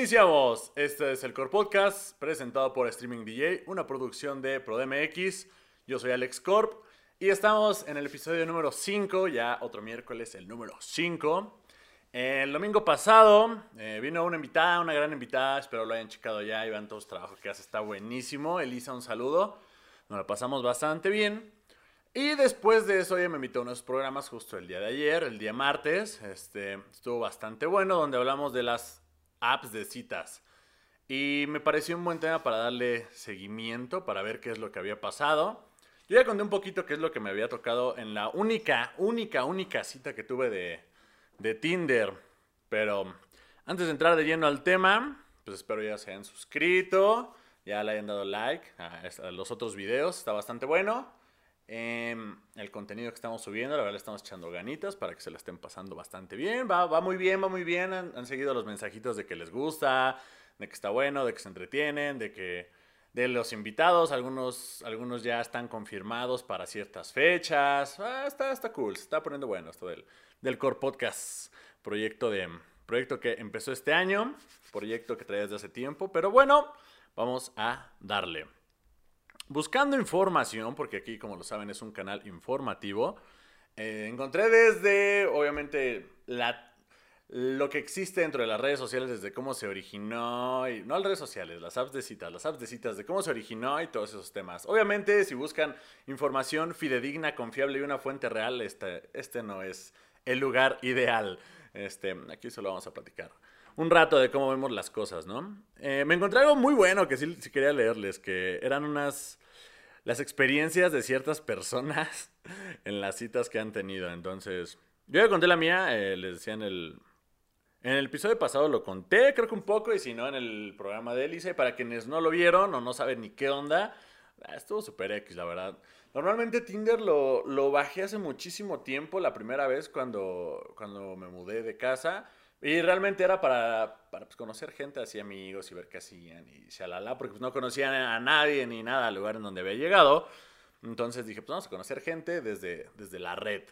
Iniciamos. Este es el Core Podcast presentado por Streaming DJ, una producción de ProDMX. Yo soy Alex Corp y estamos en el episodio número 5, ya otro miércoles, el número 5. El domingo pasado eh, vino una invitada, una gran invitada, espero lo hayan checado ya y vean todos los trabajos que hace, está buenísimo. Elisa, un saludo, nos la pasamos bastante bien. Y después de eso ella me invitó a unos programas justo el día de ayer, el día martes, este, estuvo bastante bueno, donde hablamos de las apps de citas. Y me pareció un buen tema para darle seguimiento, para ver qué es lo que había pasado. Yo ya conté un poquito qué es lo que me había tocado en la única, única, única cita que tuve de, de Tinder. Pero antes de entrar de lleno al tema, pues espero ya se hayan suscrito, ya le hayan dado like a, los otros videos, está bastante bueno. Em, el contenido que estamos subiendo, la verdad le estamos echando ganitas para que se la estén pasando bastante bien. Va, va muy bien, va muy bien. Han, seguido los mensajitos de que les gusta, de que está bueno, de que se entretienen, de que de los invitados, algunos, algunos ya están confirmados para ciertas fechas. Ah, está, está cool, se está poniendo bueno esto del, del Core Podcast, proyecto, de, proyecto que empezó este año, proyecto que trae desde hace tiempo, pero bueno, vamos a darle. Buscando información, porque aquí como lo saben es un canal informativo, eh, encontré desde, obviamente, lo que existe dentro de las redes sociales, desde cómo se originó, y no las redes sociales, las apps de citas, las apps de citas, de cómo se originó y todos esos temas. Obviamente, si buscan información fidedigna, confiable y una fuente real, este, este no es el lugar ideal. Este, aquí solo vamos a platicar un rato de cómo vemos las cosas, ¿no? Eh, me encontré algo muy bueno que sí, quería leerles, que eran unas las experiencias de ciertas personas en las citas que han tenido. Entonces, yo ya conté la mía, eh, les decía en el, en el episodio pasado lo conté, creo que un poco, y si no, en el programa de Elise. Para quienes no lo vieron o no saben ni qué onda, ah, estuvo super X, la verdad. Normalmente Tinder lo, lo, bajé hace muchísimo tiempo, la primera vez cuando, cuando me mudé de casa. Y realmente era para, para pues, conocer gente, así amigos y ver qué hacían y shalala, porque pues, no conocían a nadie ni nada al lugar en donde había llegado. Entonces dije, pues vamos a conocer gente desde, desde la red.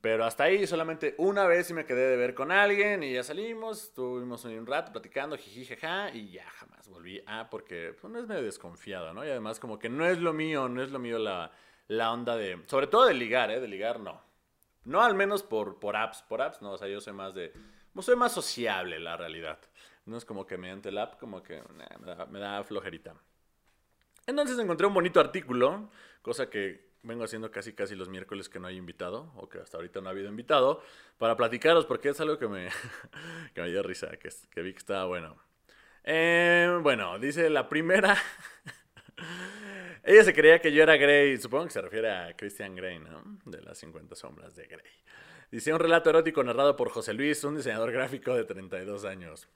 Pero hasta ahí solamente una vez sí me quedé de ver con alguien y ya salimos, estuvimos un rato platicando, jiji, jaja, y ya jamás volví a, porque pues, no es medio desconfiado, ¿no? Y además como que no es lo mío, no es lo mío la, la onda de, sobre todo de ligar, ¿eh? De ligar no. No al menos por, por apps, por apps no, o sea, yo soy más de, no soy más sociable la realidad. No es como que mediante el app como que me, da, flojerita. Entonces encontré un bonito artículo, cosa que vengo haciendo casi casi los miércoles que no hay invitado, o que hasta ahorita no ha habido invitado, para platicaros, porque es algo que me, que me dio risa, que, que, vi que estaba bueno. Eh, bueno, dice la primera. Ella se creía que yo era Grey, supongo que se refiere a Christian Grey, ¿no? De las 50 sombras de Grey. Dice un relato erótico narrado por José Luis, un diseñador gráfico de 32 años.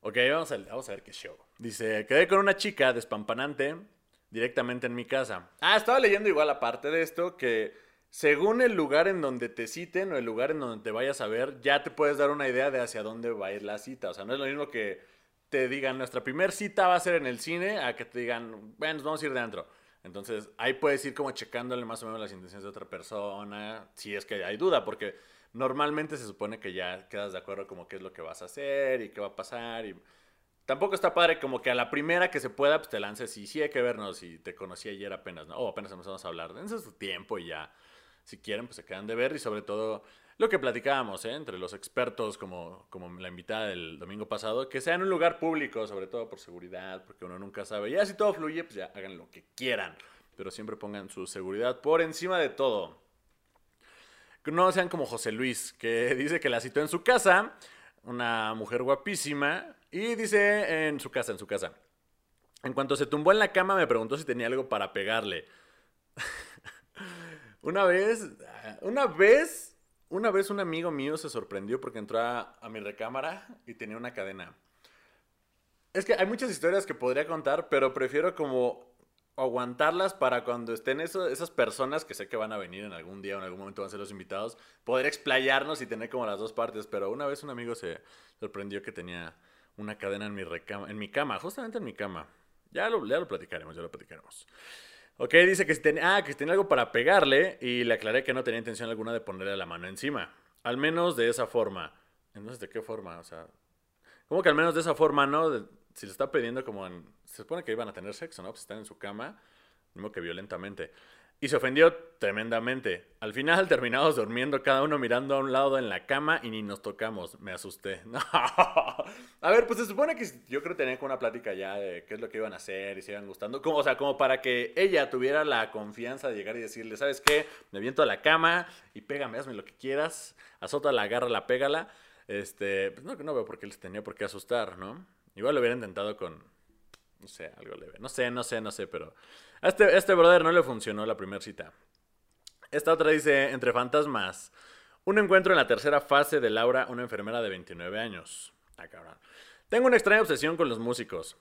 Ok, vamos a, vamos a ver qué show. Dice, quedé con una chica despampanante directamente en mi casa. Ah, estaba leyendo igual aparte de esto que según el lugar en donde te citen o el lugar en donde te vayas a ver, ya te puedes dar una idea de hacia dónde va a ir la cita. O sea, no es lo mismo que te digan nuestra primera cita va a ser en el cine a que te digan, bueno, nos vamos a ir dentro. Entonces ahí puedes ir como checándole más o menos las intenciones de otra persona, si es que hay duda, porque normalmente se supone que ya quedas de acuerdo como qué es lo que vas a hacer y qué va a pasar y Tampoco está padre como que a la primera que se pueda, pues te lances y sí hay que vernos y te conocí ayer apenas, ¿no? O apenas empezamos a hablar. Dense su tiempo y ya, si quieren, pues se quedan de ver y sobre todo lo que platicábamos, ¿eh? Entre los expertos como, como la invitada del domingo pasado, que sea en un lugar público, sobre todo por seguridad, porque uno nunca sabe. Ya si todo fluye, pues ya hagan lo que quieran, pero siempre pongan su seguridad por encima de todo. No sean como José Luis, que dice que la citó en su casa, una mujer guapísima, y dice en su casa, en su casa. En cuanto se tumbó en la cama me preguntó si tenía algo para pegarle. una vez, una vez, una vez un amigo mío se sorprendió porque entró a, mi recámara y tenía una cadena. Es que hay muchas historias que podría contar, pero prefiero como aguantarlas para cuando estén esas personas que sé que van a venir en algún día o en algún momento van a ser los invitados, poder explayarnos y tener como las dos partes. Pero una vez un amigo se sorprendió que tenía una cadena en mi, recama, en mi cama, justamente en mi cama. Ya lo, ya lo platicaremos, ya lo platicaremos. Ok, dice que, si tenía, ah, que tenía algo para pegarle y le aclaré que no tenía intención alguna de ponerle la mano encima. Al menos de esa forma. Entonces, ¿de qué forma? O sea, Como que al menos de esa forma, ¿no? De- si le está pidiendo como en... Se supone que iban a tener sexo, ¿no? Pues están en su cama, mismo que violentamente. Y se ofendió tremendamente. Al final terminamos durmiendo cada uno mirando a un lado en la cama y ni nos tocamos. Me asusté. A ver, pues se supone que yo creo que tenían una plática ya de qué es lo que iban a hacer y se iban gustando. Como, o sea, como para que ella tuviera la confianza de llegar y decirle, ¿sabes qué? Me viento a la cama y pégame, hazme lo que quieras. Azótala, agárrala, pégala. Este, pues no, no veo por qué les tenía por qué asustar, ¿no? Igual lo hubiera intentado con, no sé, algo leve. No sé, no sé, no sé, pero a este, este brother no le funcionó la primera cita. Esta otra dice, entre fantasmas, un encuentro en la tercera fase de Laura, una enfermera de 29 años. Ah. Tengo una extraña obsesión con los músicos.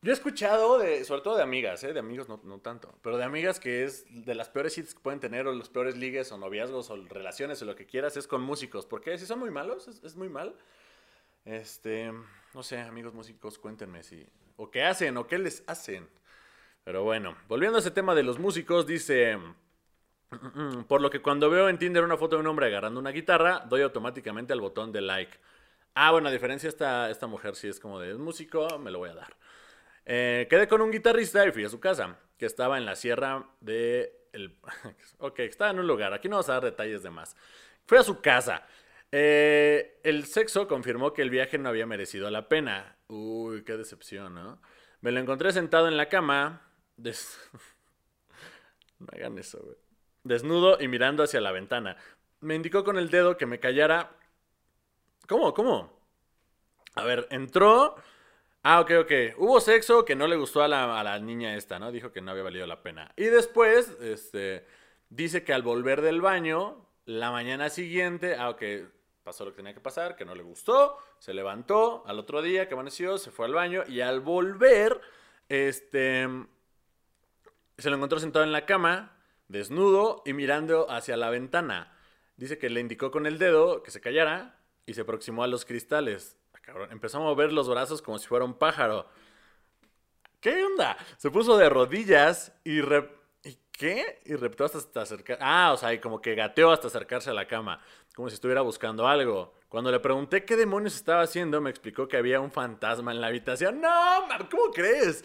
Yo he escuchado, de, sobre todo de amigas, ¿eh? de amigos no, no tanto, pero de amigas que es de las peores citas que pueden tener, o los peores ligues, o noviazgos, o relaciones, o lo que quieras, es con músicos. Porque si son muy malos, es, es muy mal. Este, no sé, amigos músicos, cuéntenme si, o qué hacen, o qué les hacen. Pero bueno, volviendo a ese tema de los músicos, dice, por lo que cuando veo en Tinder una foto de un hombre agarrando una guitarra, doy automáticamente al botón de like. Ah, bueno, a diferencia esta, esta mujer sí es como de, músico, me lo voy a dar. Eh, quedé con un guitarrista y fui a su casa, que estaba en la sierra de... El... ok, estaba en un lugar, aquí no vamos a dar detalles de más. Fui a su casa. Eh, el sexo confirmó que el viaje no había merecido la pena. Uy, qué decepción, ¿no? Me lo encontré sentado en la cama. Des- no hagan eso. Desnudo y mirando hacia la ventana. Me indicó con el dedo que me callara. ¿Cómo? ¿Cómo? A ver, entró. Ah, ok, ok. Hubo sexo que no le gustó a la, a la niña esta, ¿no? Dijo que no había valido la pena. Y después, este, dice que al volver del baño, la mañana siguiente, ah, ok, pasó lo que tenía que pasar, que no le gustó, se levantó al otro día que amaneció, se fue al baño y al volver, este, se lo encontró sentado en la cama, desnudo y mirando hacia la ventana. Dice que le indicó con el dedo que se callara y se aproximó a los cristales. Ah, cabrón, Empezó a mover los brazos como si fuera un pájaro. ¿Qué onda? Se puso de rodillas y... re- ¿Y qué? Y reptó hasta, hasta. Ah, o sea, como que gateó hasta acercarse a la cama, como si estuviera buscando algo. Cuando le pregunté qué demonios estaba haciendo, me explicó que había un fantasma en la habitación. ¡No! ¿Cómo crees?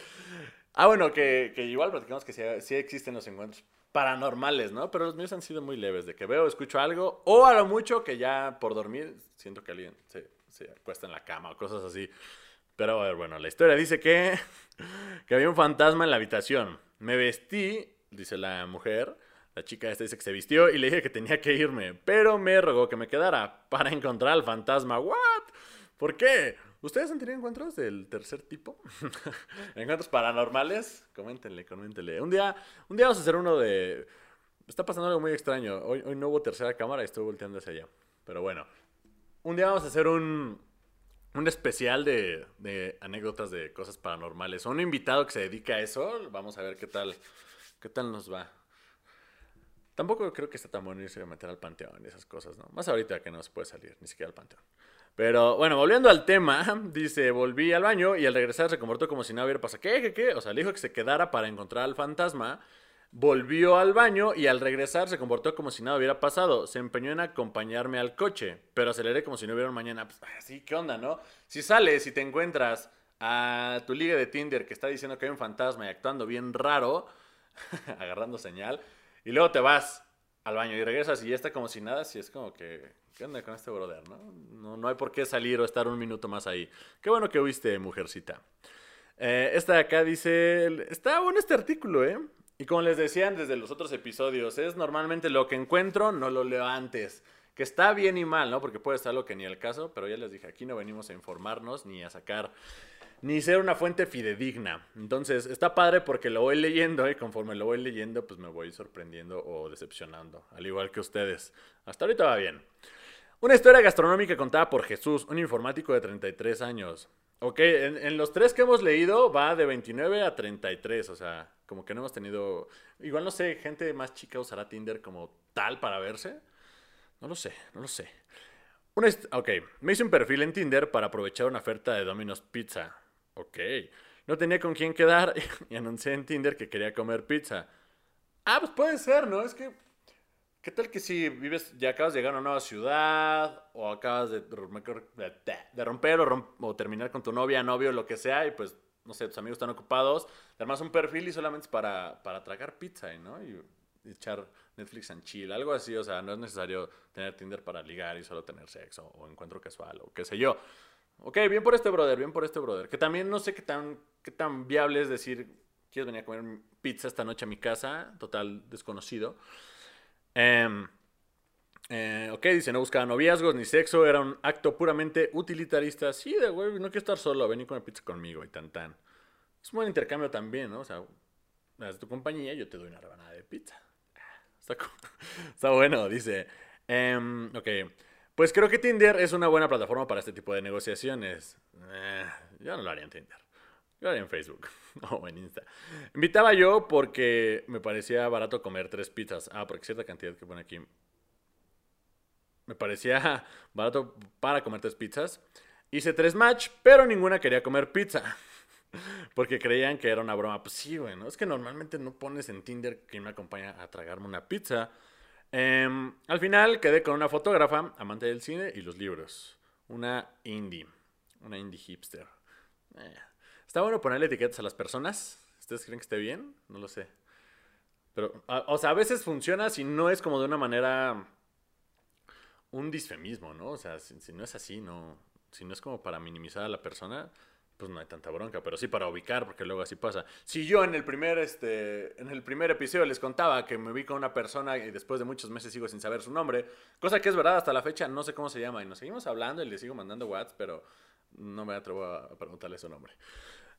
Ah, bueno, que, que igual platicamos que sí, sí existen los encuentros paranormales, ¿no? Pero los míos han sido muy leves, de que veo, escucho algo, o a lo mucho que ya por dormir siento que alguien se, se acuesta en la cama o cosas así. Pero a ver, bueno, la historia dice que, que había un fantasma en la habitación. Me vestí, dice la mujer, la chica esta dice que se vistió y le dije que tenía que irme, pero me rogó que me quedara para encontrar al fantasma. ¿What? ¿Por qué? ¿Ustedes han tenido encuentros del tercer tipo? ¿Encuentros paranormales? Coméntenle, coméntenle. Un día, un día vamos a hacer uno de... Está pasando algo muy extraño. Hoy, hoy no hubo tercera cámara y estoy volteando hacia allá. Pero bueno. Un día vamos a hacer un, un especial de, de anécdotas de cosas paranormales. Un invitado que se dedica a eso. Vamos a ver qué tal, qué tal nos va. Tampoco creo que está tan bueno irse a meter al panteón y esas cosas, ¿no? Más ahorita que no se puede salir, ni siquiera al panteón. Pero bueno, volviendo al tema, dice, volví al baño y al regresar se comportó como si no hubiera pasado. ¿Qué, qué, qué? O sea, le dijo que se quedara para encontrar al fantasma. Volvió al baño y al regresar se comportó como si nada hubiera pasado. Se empeñó en acompañarme al coche, pero aceleré como si no hubiera un mañana. Pues, así, ¿qué onda, no? Si sales y te encuentras a tu liga de Tinder que está diciendo que hay un fantasma y actuando bien raro, agarrando señal, y luego te vas al baño y regresas y ya está como si nada, si es como que, ¿qué onda con este brother, no? No, hay por qué salir o estar un minuto más ahí. Qué bueno que oíste, mujercita. Eh, esta de acá dice, está bueno este artículo, ¿eh? Y como les decían desde los otros episodios, es normalmente lo que encuentro, no lo leo antes. Que está bien y mal, ¿no? Porque puede estar lo que ni el caso, pero ya les dije, aquí no venimos a informarnos ni a sacar, ni ser una fuente fidedigna. Entonces, está padre porque lo voy leyendo y conforme lo voy leyendo, pues me voy sorprendiendo o decepcionando, al igual que ustedes. Hasta ahorita va bien. Una historia gastronómica contada por Jesús, un informático de 33 años. Ok, en, en, los tres que hemos leído va de 29 a 33, o sea, como que no hemos tenido... Igual no sé, gente más chica usará Tinder como tal para verse. No lo sé, no lo sé. Ok, me hice un perfil en Tinder para aprovechar una oferta de Domino's Pizza. Ok, no tenía con quién quedar y anuncié en Tinder que quería comer pizza. Ah, pues puede ser, ¿no? Es que ¿Qué tal que si vives, ya acabas de llegar a una nueva ciudad, o acabas de, de romper o, terminar con tu novia, novio, lo que sea, y pues, no sé, tus amigos están ocupados, te armas un perfil y solamente es para, para tragar pizza, ¿no? Y, echar Netflix en chill, algo así, o sea, no es necesario tener Tinder para ligar y solo tener sexo o encuentro casual o qué sé yo. Ok, bien por este brother, bien por este brother. Que también no sé qué tan, qué tan viable es decir, ¿quieres venir a comer pizza esta noche a mi casa? Total desconocido. Em, eh, ok, dice, no buscaba noviazgos ni sexo, era un acto puramente utilitarista. Sí, de güey, no quiero estar solo, ven y comer pizza conmigo y tan tan. Es un buen intercambio también, ¿no? O sea, das tu compañía, yo te doy una rebanada de pizza. Está, está bueno, dice. Em, ok. Pues creo que Tinder es una buena plataforma para este tipo de negociaciones. Eh, yo no lo haría en Tinder. Yo haría en Facebook o en Insta. Invitaba yo porque me parecía barato comer tres pizzas. Ah, porque cierta cantidad que pone aquí. Me parecía barato para comer tres pizzas. Hice tres match, pero ninguna quería comer pizza. Porque creían que era una broma. Pues sí, güey, ¿no? Es que normalmente no pones en Tinder que me acompaña a tragarme una pizza. Em, al final quedé con una fotógrafa, amante del cine y los libros. Una indie. Una indie hipster. Eh, está bueno ponerle etiquetas a las personas. ¿Ustedes creen que esté bien? No lo sé. Pero, o sea, a veces funciona si no es como de una manera. Un disfemismo, ¿no? O sea, si no es así, no. Si no es como para minimizar a la persona, pues no hay tanta bronca, pero sí para ubicar, porque luego así pasa. Si yo en el primer, este, en el primer episodio les contaba que me vi con una persona y después de muchos meses sigo sin saber su nombre, cosa que es verdad, hasta la fecha no sé cómo se llama, y nos seguimos hablando y le sigo mandando WhatsApp, pero no me atrevo a preguntarle su nombre.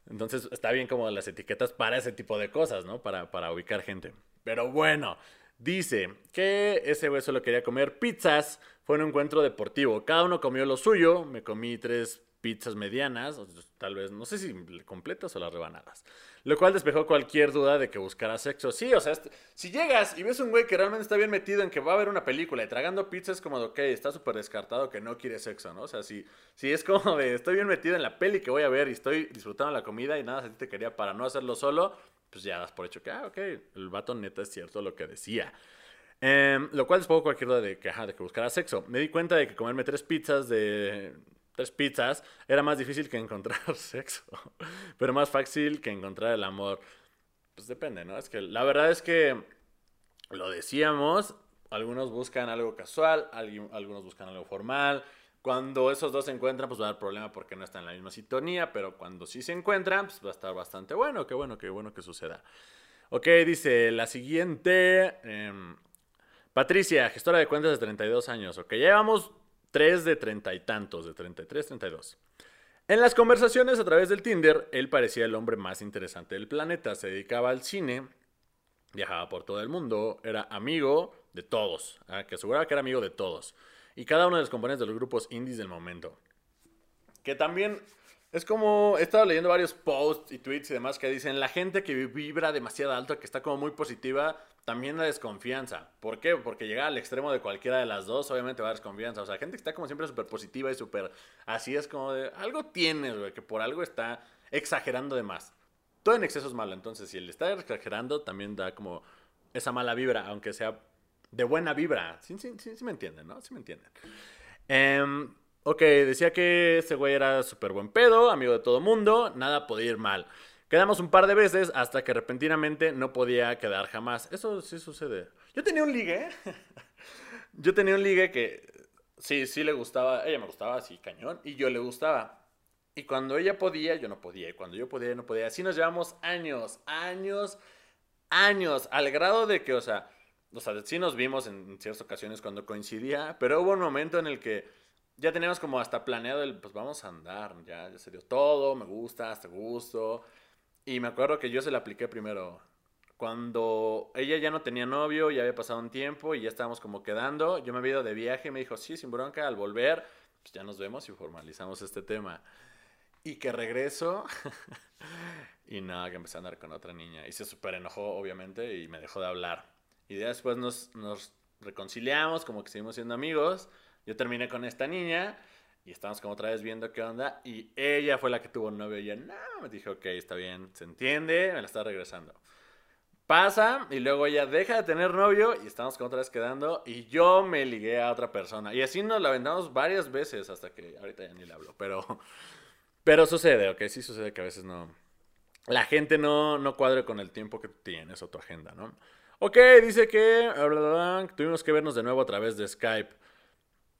Entonces está bien como las etiquetas para ese tipo de cosas, ¿no? Para, para ubicar gente. Pero bueno, dice que ese güey solo quería comer pizzas. Fue un encuentro deportivo. Cada uno comió lo suyo. Me comí tres pizzas medianas, tal vez, no sé si completas o las rebanadas. Lo cual despejó cualquier duda de que buscara sexo. Sí, o sea, si llegas y ves un güey que realmente está bien metido en que va a ver una película y tragando pizzas, como de, ok, está súper descartado que no quiere sexo, ¿no? O sea, si, si es como de, estoy bien metido en la peli que voy a ver y estoy disfrutando la comida y nada, si te quería para no hacerlo solo, pues ya das por hecho que, ah, ok, el vato neta es cierto lo que decía. Em, lo cual despejó cualquier duda de que, de que buscara sexo. Me di cuenta de que comerme tres pizzas de tres pizzas, era más difícil que encontrar sexo, pero más fácil que encontrar el amor. Pues depende, ¿no? Es que la verdad es que lo decíamos, algunos buscan algo casual, algunos buscan algo formal. Cuando esos dos se encuentran, pues va a haber problema porque no están en la misma sintonía, pero cuando sí se encuentran, pues va a estar bastante bueno, qué bueno, qué bueno que suceda. Ok, dice la siguiente. Em, Patricia, gestora de cuentas de 32 años. Ok, llevamos tres de treinta y tantos, de 33, 32. En las conversaciones a través del Tinder, él parecía el hombre más interesante del planeta. Se dedicaba al cine, viajaba por todo el mundo, era amigo de todos, ¿ah? que aseguraba que era amigo de todos. Y cada uno de los componentes de los grupos indies del momento. Que también es como, he estado leyendo varios posts y tweets y demás que dicen, la gente que vibra demasiado alto, que está como muy positiva, también la desconfianza. ¿Por qué? Porque llega al extremo de cualquiera de las dos, obviamente va a dar desconfianza. O sea, gente que está como siempre súper positiva y súper... Así es como de... Algo tienes, güey, que por algo está exagerando de más. Todo en exceso es malo, entonces si él está exagerando, también da como esa mala vibra, aunque sea de buena vibra. Sí, sí, sí, me entienden, ¿no? Sí me entienden. Em, ok, decía que ese güey era súper buen pedo, amigo de todo mundo, nada podía ir mal. Quedamos un par de veces hasta que repentinamente no podía quedar jamás. Eso sí sucede. Yo tenía un ligue. yo tenía un ligue que sí, sí le gustaba. Ella me gustaba así, cañón. Y yo le gustaba. Y cuando ella podía, yo no podía. Y cuando yo podía, yo no podía. Así nos llevamos años, años, años. Al grado de que, o sea, o sea, sí nos vimos en ciertas ocasiones cuando coincidía. Pero hubo un momento en el que ya teníamos como hasta planeado el, pues vamos a andar. Ya, ya se dio todo, me gusta, hasta gusto. Y me acuerdo que yo se la apliqué primero. Cuando ella ya no tenía novio, ya había pasado un tiempo y ya estábamos como quedando, yo me había ido de viaje y me dijo, sí, sin bronca, al volver, pues ya nos vemos y formalizamos este tema. Y que regreso y nada, que empecé a andar con otra niña. Y se súper enojó, obviamente, y me dejó de hablar. Y después nos, nos reconciliamos, como que seguimos siendo amigos. Yo terminé con esta niña y estábamos como otra vez viendo qué onda. Y ella fue la que tuvo novio. Y ella, no, me dijo, ok, está bien, se entiende, me la está regresando. Pasa y luego ella deja de tener novio y estamos con otra vez quedando y yo me ligué a otra persona. Y así nos la vendamos varias veces hasta que ahorita ya ni le hablo. Pero, pero sucede, ok, sí sucede que a veces no... La gente no, no cuadre con el tiempo que tienes o tu agenda, ¿no? Ok, dice que tuvimos que vernos de nuevo a través de Skype.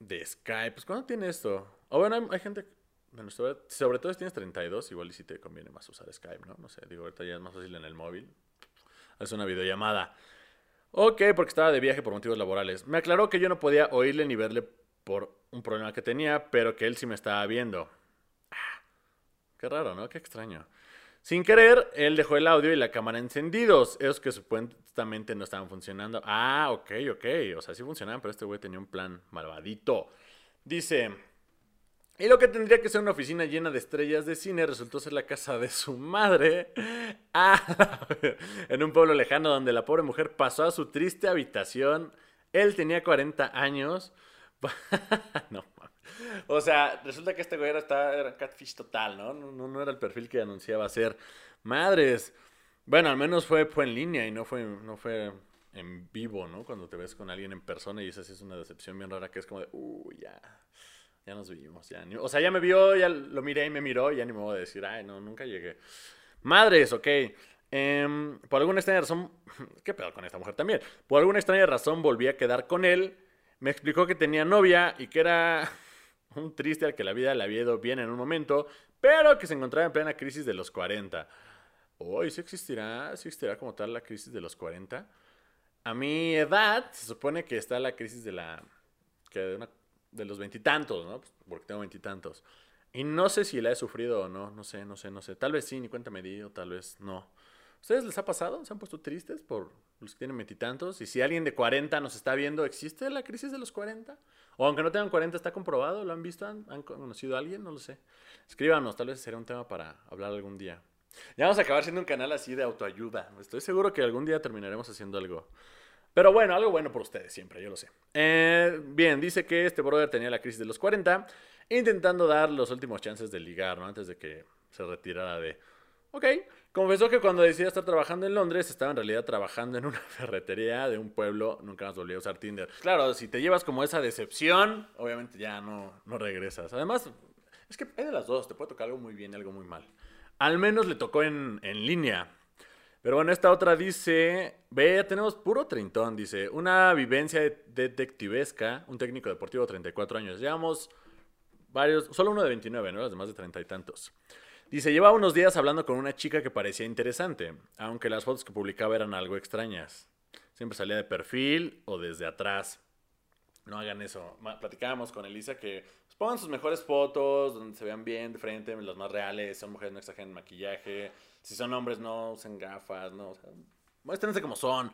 De Skype, pues ¿cuándo tiene esto? O bueno, hay, gente, bueno, sobre, todo si tienes 32, igual y si te conviene más usar Skype, ¿no? No sé, digo, ahorita ya es más fácil en el móvil es una videollamada. Ok, porque estaba de viaje por motivos laborales. Me aclaró que yo no podía oírle ni verle por un problema que tenía, pero que él sí me estaba viendo. Ah, qué raro, ¿no? Qué extraño. Sin querer, él dejó el audio y la cámara encendidos. Esos que supuestamente no estaban funcionando. Ah, ok, ok. O sea, sí funcionaban, pero este güey tenía un plan malvadito. Dice, y lo que tendría que ser una oficina llena de estrellas de cine resultó ser la casa de su madre. Ah, en un pueblo lejano donde la pobre mujer pasó a su triste habitación. Él tenía 40 años. no, o sea, resulta que este güey era, era catfish total, ¿no? ¿no? No era el perfil que anunciaba ser. Madres. Bueno, al menos fue, fue en línea y no fue, no fue en vivo, ¿no? Cuando te ves con alguien en persona y esa sí es una decepción bien rara que es como de, uy, ya ya nos vimos, ya. o sea, ya me vio, ya lo miré y me miró, y ya ni me voy a decir, ay, no, nunca llegué. Madres, ok. Em, por alguna extraña razón, ¿qué pedo con esta mujer también? Por alguna extraña razón volví a quedar con él. Me explicó que tenía novia y que era un triste al que la vida le había ido bien en un momento, pero que se encontraba en plena crisis de los 40. Hoy sí existirá, sí existirá como tal la crisis de los 40. A mi edad se supone que está la crisis de la que de una de los veintitantos, ¿no? Pues, porque tengo veintitantos. Y, no sé si la he sufrido o no, no sé, no sé, no sé. Tal vez sí, ni cuenta me tal vez no. ¿Ustedes les ha pasado? ¿Se han puesto tristes por los que tienen veintitantos? Y si alguien de 40 nos está viendo, ¿existe la crisis de los 40? O aunque no tengan 40, ¿está comprobado? ¿Lo han visto? ¿Han, conocido a alguien? No lo sé. Escríbanos, tal vez sería un tema para hablar algún día. Ya vamos a acabar siendo un canal así de autoayuda. Estoy seguro que algún día terminaremos haciendo algo pero bueno, algo bueno por ustedes siempre, yo lo sé. Eh, bien, dice que este brother tenía la crisis de los 40, intentando dar los últimos chances de ligar, ¿no? Antes de que se retirara de... Ok, confesó que cuando decidió estar trabajando en Londres, estaba en realidad trabajando en una ferretería de un pueblo, nunca más volvió a usar Tinder. Claro, si te llevas como esa decepción, obviamente ya no, no regresas. Además, es que hay de las dos, te puede tocar algo muy bien y algo muy mal. Al menos le tocó en, en línea, pero bueno, esta otra dice, ve, tenemos puro trintón, dice, una vivencia detectivesca, un técnico deportivo de 34 años. Llevamos varios, solo uno de 29, ¿no? Los demás de treinta y tantos. Dice, llevaba unos días hablando con una chica que parecía interesante, aunque las fotos que publicaba eran algo extrañas. Siempre salía de perfil o desde atrás. No hagan eso. Platicábamos con Elisa que pues, pongan sus mejores fotos, donde se vean bien de frente, los más reales, son mujeres no exageren maquillaje, si son hombres, no usen gafas, no. O sea, muéstrense como son.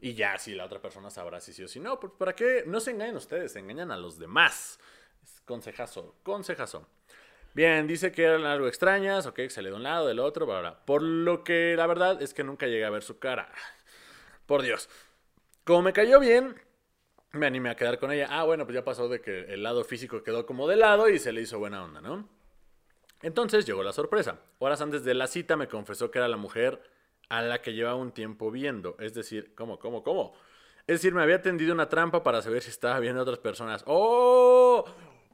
Y ya, si la otra persona sabrá si sí o si no. Pues, ¿Para qué? No se engañen ustedes, se engañan a los demás. consejazo, consejazo. Bien, dice que eran algo extrañas, ok, sale de un lado, del otro, bla, Por lo que la verdad es que nunca llegué a ver su cara. Por Dios. Como me cayó bien, me animé a quedar con ella. Ah, bueno, pues ya pasó de que el lado físico quedó como de lado y se le hizo buena onda, ¿no? Entonces llegó la sorpresa. Horas antes de la cita me confesó que era la mujer a la que llevaba un tiempo viendo. Es decir, ¿cómo, cómo, cómo? Es decir, me había tendido una trampa para saber si estaba viendo a otras personas. ¡Oh!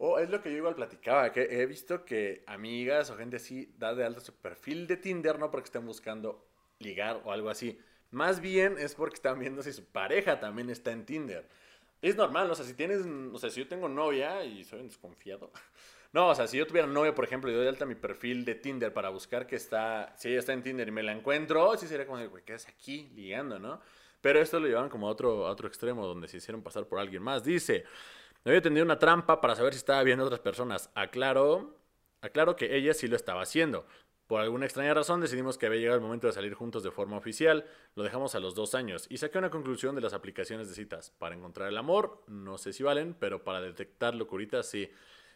Oh, es lo que yo igual platicaba, que he visto que amigas o gente así da de alta su perfil de Tinder, no porque estén buscando ligar o algo así. Más bien es porque están viendo si su pareja también está en Tinder. Es normal, o sea, si tienes, o sea, si yo tengo novia y soy un desconfiado, no, o sea, si yo tuviera novia, por ejemplo, y doy de alta mi perfil de Tinder para buscar que está, si ella está en Tinder y me la encuentro, sí sería como, güey, ¿qué haces aquí ligando, no? Pero esto lo llevan como a otro, otro extremo, donde se hicieron pasar por alguien más. Dice, me había tendido una trampa para saber si estaba viendo a otras personas. Aclaro, aclaro que ella sí lo estaba haciendo. Por alguna extraña razón decidimos que había llegado el momento de salir juntos de forma oficial, lo dejamos a los dos años y saqué una conclusión de las aplicaciones de citas. Para encontrar el amor, no sé si valen, pero para detectar locuritas sí.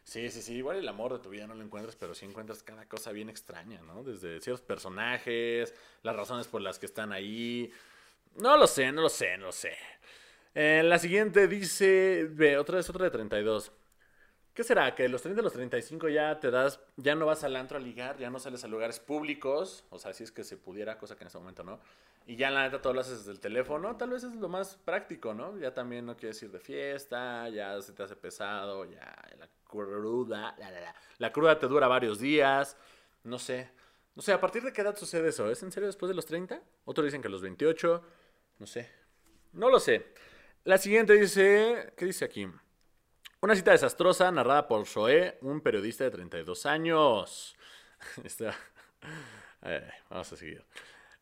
Sí, sí, sí, igual el amor de tu vida no lo encuentras, pero sí encuentras cada cosa bien extraña, ¿no? Desde ciertos personajes, las razones por las que están ahí. No lo sé, no lo sé, no lo sé. Eh, la siguiente dice, otra vez otra de 32. ¿Qué será? Que los 30 a los 35 ya te das, ya no vas al antro a ligar, ya no sales a lugares públicos, o sea, si es que se pudiera, cosa que en este momento no. Y ya la neta todo lo haces desde el teléfono, tal vez es lo más práctico, ¿no? Ya también no quieres ir de fiesta, ya se te hace pesado, ya la cruda, la, la, la, la cruda te dura varios días, no sé. No sé, ¿a partir de qué edad sucede eso? ¿Es en serio después de los 30? Otros dicen que los 28, no sé. No lo sé. La siguiente dice, ¿qué dice aquí? Una cita desastrosa narrada por Zoé, un periodista de 32 años. Está... vamos a seguir.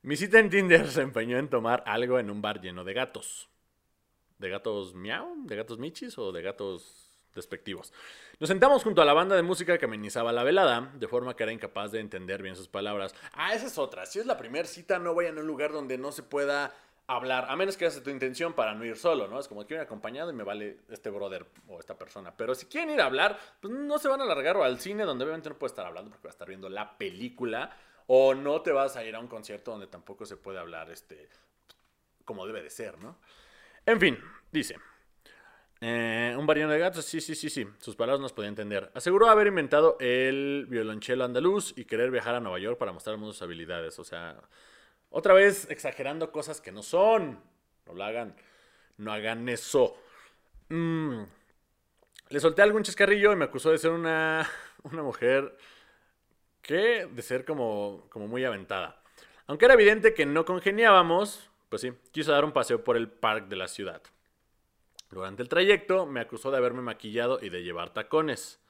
Mi cita en Tinder se empeñó en tomar algo en un bar lleno de gatos. ¿De gatos miau? ¿De gatos michis o de gatos despectivos? Nos sentamos junto a la banda de música que amenizaba la velada, de forma que era incapaz de entender bien sus palabras. Ah, esa es otra. Si es la primera cita, no vayan a un lugar donde no se pueda hablar, a menos que hagas tu intención para no ir solo, ¿no? Es como quiero ir acompañado y me vale este brother o esta persona. Pero si quieren ir a hablar, pues no se van a alargar o al cine donde obviamente no puede estar hablando porque va a estar viendo la película. O no te vas a ir a un concierto donde tampoco se puede hablar este como debe de ser, ¿no? En fin, dice. Eh, un barino de gatos, sí, sí, sí, sí. Sus palabras nos podía entender. Aseguró haber inventado el violonchelo andaluz y querer viajar a Nueva York para mostrar sus habilidades. O sea, otra vez exagerando cosas que no son. No lo hagan. No hagan eso. Mm. Le solté algún chascarrillo y me acusó de ser una, una mujer que de ser como, como muy aventada. Aunque era evidente que no congeniábamos, pues sí, quiso dar un paseo por el parque de la ciudad. Durante el trayecto me acusó de haberme maquillado y de llevar tacones.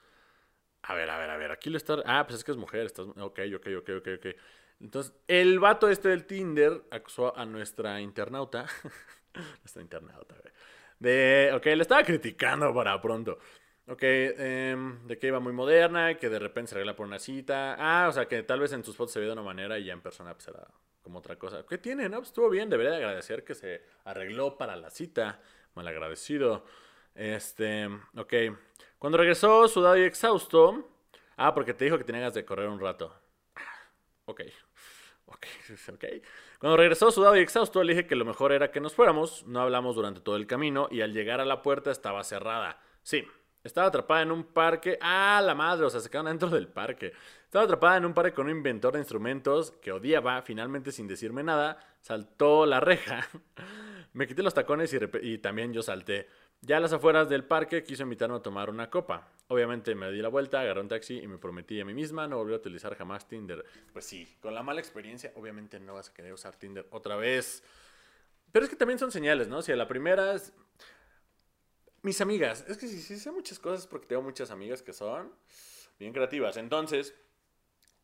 A ver, a ver, a ver, aquí lo está... Ah, pues es que es mujer, estás... Ok, ok, ok, ok, ok. Entonces, el vato este del Tinder acusó a nuestra internauta. nuestra internauta, De, ok, le estaba criticando para pronto. Ok, em, de que iba muy moderna, que de repente se arregla por una cita. Ah, o sea, que tal vez en sus fotos se ve de una manera y ya en persona pues era como otra cosa. ¿Qué tiene? No, pues estuvo bien, debería agradecer que se arregló para la cita. Mal agradecido. Este, ok. Cuando regresó sudado y exhausto. Ah, porque te dijo que tenías de correr un rato. Ok. Ok, ok. Cuando regresó sudado y exhausto, le dije que lo mejor era que nos fuéramos. No hablamos durante todo el camino y al llegar a la puerta estaba cerrada. Sí, estaba atrapada en un parque. Ah, la madre, o sea, se quedaron dentro del parque. Estaba atrapada en un parque con un inventor de instrumentos que odiaba. Finalmente, sin decirme nada, saltó la reja. Me quité los tacones y también yo salté. Ya a las afueras del parque quiso invitarme a tomar una copa. Obviamente me di la vuelta, agarré un taxi y me prometí a mí misma no volver a utilizar jamás Tinder. Pues sí, con la mala experiencia, obviamente no vas a querer usar Tinder otra vez. Pero es que también son señales, ¿no? Si a la primera es... Mis amigas, es que si, sé muchas cosas porque tengo muchas amigas que son bien creativas. Entonces,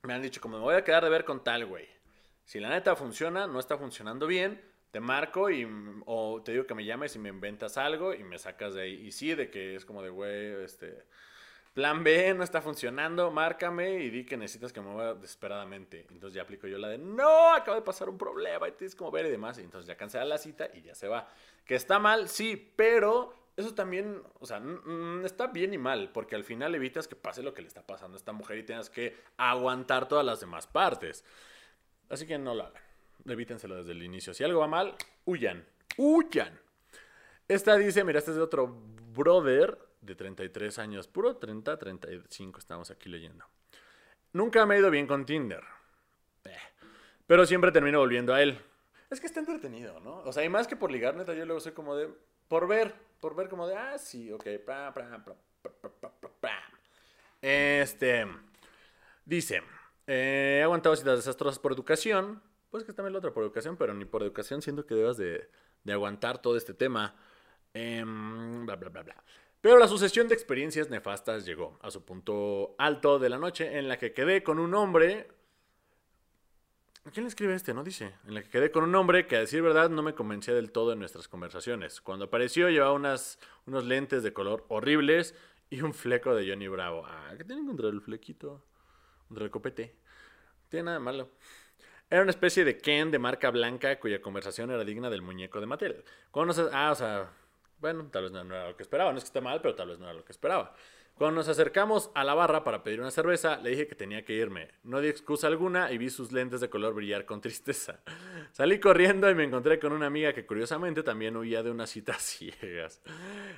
me han dicho como me voy a quedar de ver con tal, güey. Si la neta funciona, no está funcionando bien, te marco y o te digo que me llames y me inventas algo y me sacas de ahí. Y sí, de que es como de, güey, este, plan B no está funcionando, márcame y di que necesitas que me mueva desesperadamente. Entonces ya aplico yo la de, no, acaba de pasar un problema y tienes como ver y demás. Y entonces ya cancela la cita y ya se va. Que está mal, sí, pero eso también, o sea, está bien y mal, porque al final evitas que pase lo que le está pasando a esta mujer y tengas que aguantar todas las demás partes. Así que no lo hagan evítenselo desde el inicio. Si algo va mal, huyan, huyan. Esta dice, mira, este es de otro brother de 33 años, puro 30, 35 estamos aquí leyendo. Nunca me he ido bien con Tinder. Eh, pero siempre termino volviendo a él. Es que está entretenido, ¿no? O sea, y más que por ligar, neta, yo luego soy como de... Por ver, por ver como de, ah, sí, ok. este... Dice, he aguantado citas desastrosas por educación, pues que también la otra por educación, pero ni por educación siento que debas de, aguantar todo este tema. Em, bla, bla, bla, bla. Pero la sucesión de experiencias nefastas llegó a su punto alto de la noche en la que quedé con un hombre... ¿Quién le escribe este? No dice. En la que quedé con un hombre que a decir verdad no me convencía del todo en nuestras conversaciones. Cuando apareció llevaba unas, unos lentes de color horribles y un fleco de Johnny Bravo. Ah, ¿qué tienen contra el flequito? Contra el copete. No tiene nada malo. Era una especie de Ken de marca blanca cuya conversación era digna del muñeco de Mattel. Conoces, ah, o sea, bueno, tal vez no, era lo que esperaba. No es que esté mal, pero tal vez no era lo que esperaba. Cuando nos acercamos a la barra para pedir una cerveza, le dije que tenía que irme. No di excusa alguna y vi sus lentes de color brillar con tristeza. Salí corriendo y me encontré con una amiga que curiosamente también huía de unas citas ciegas.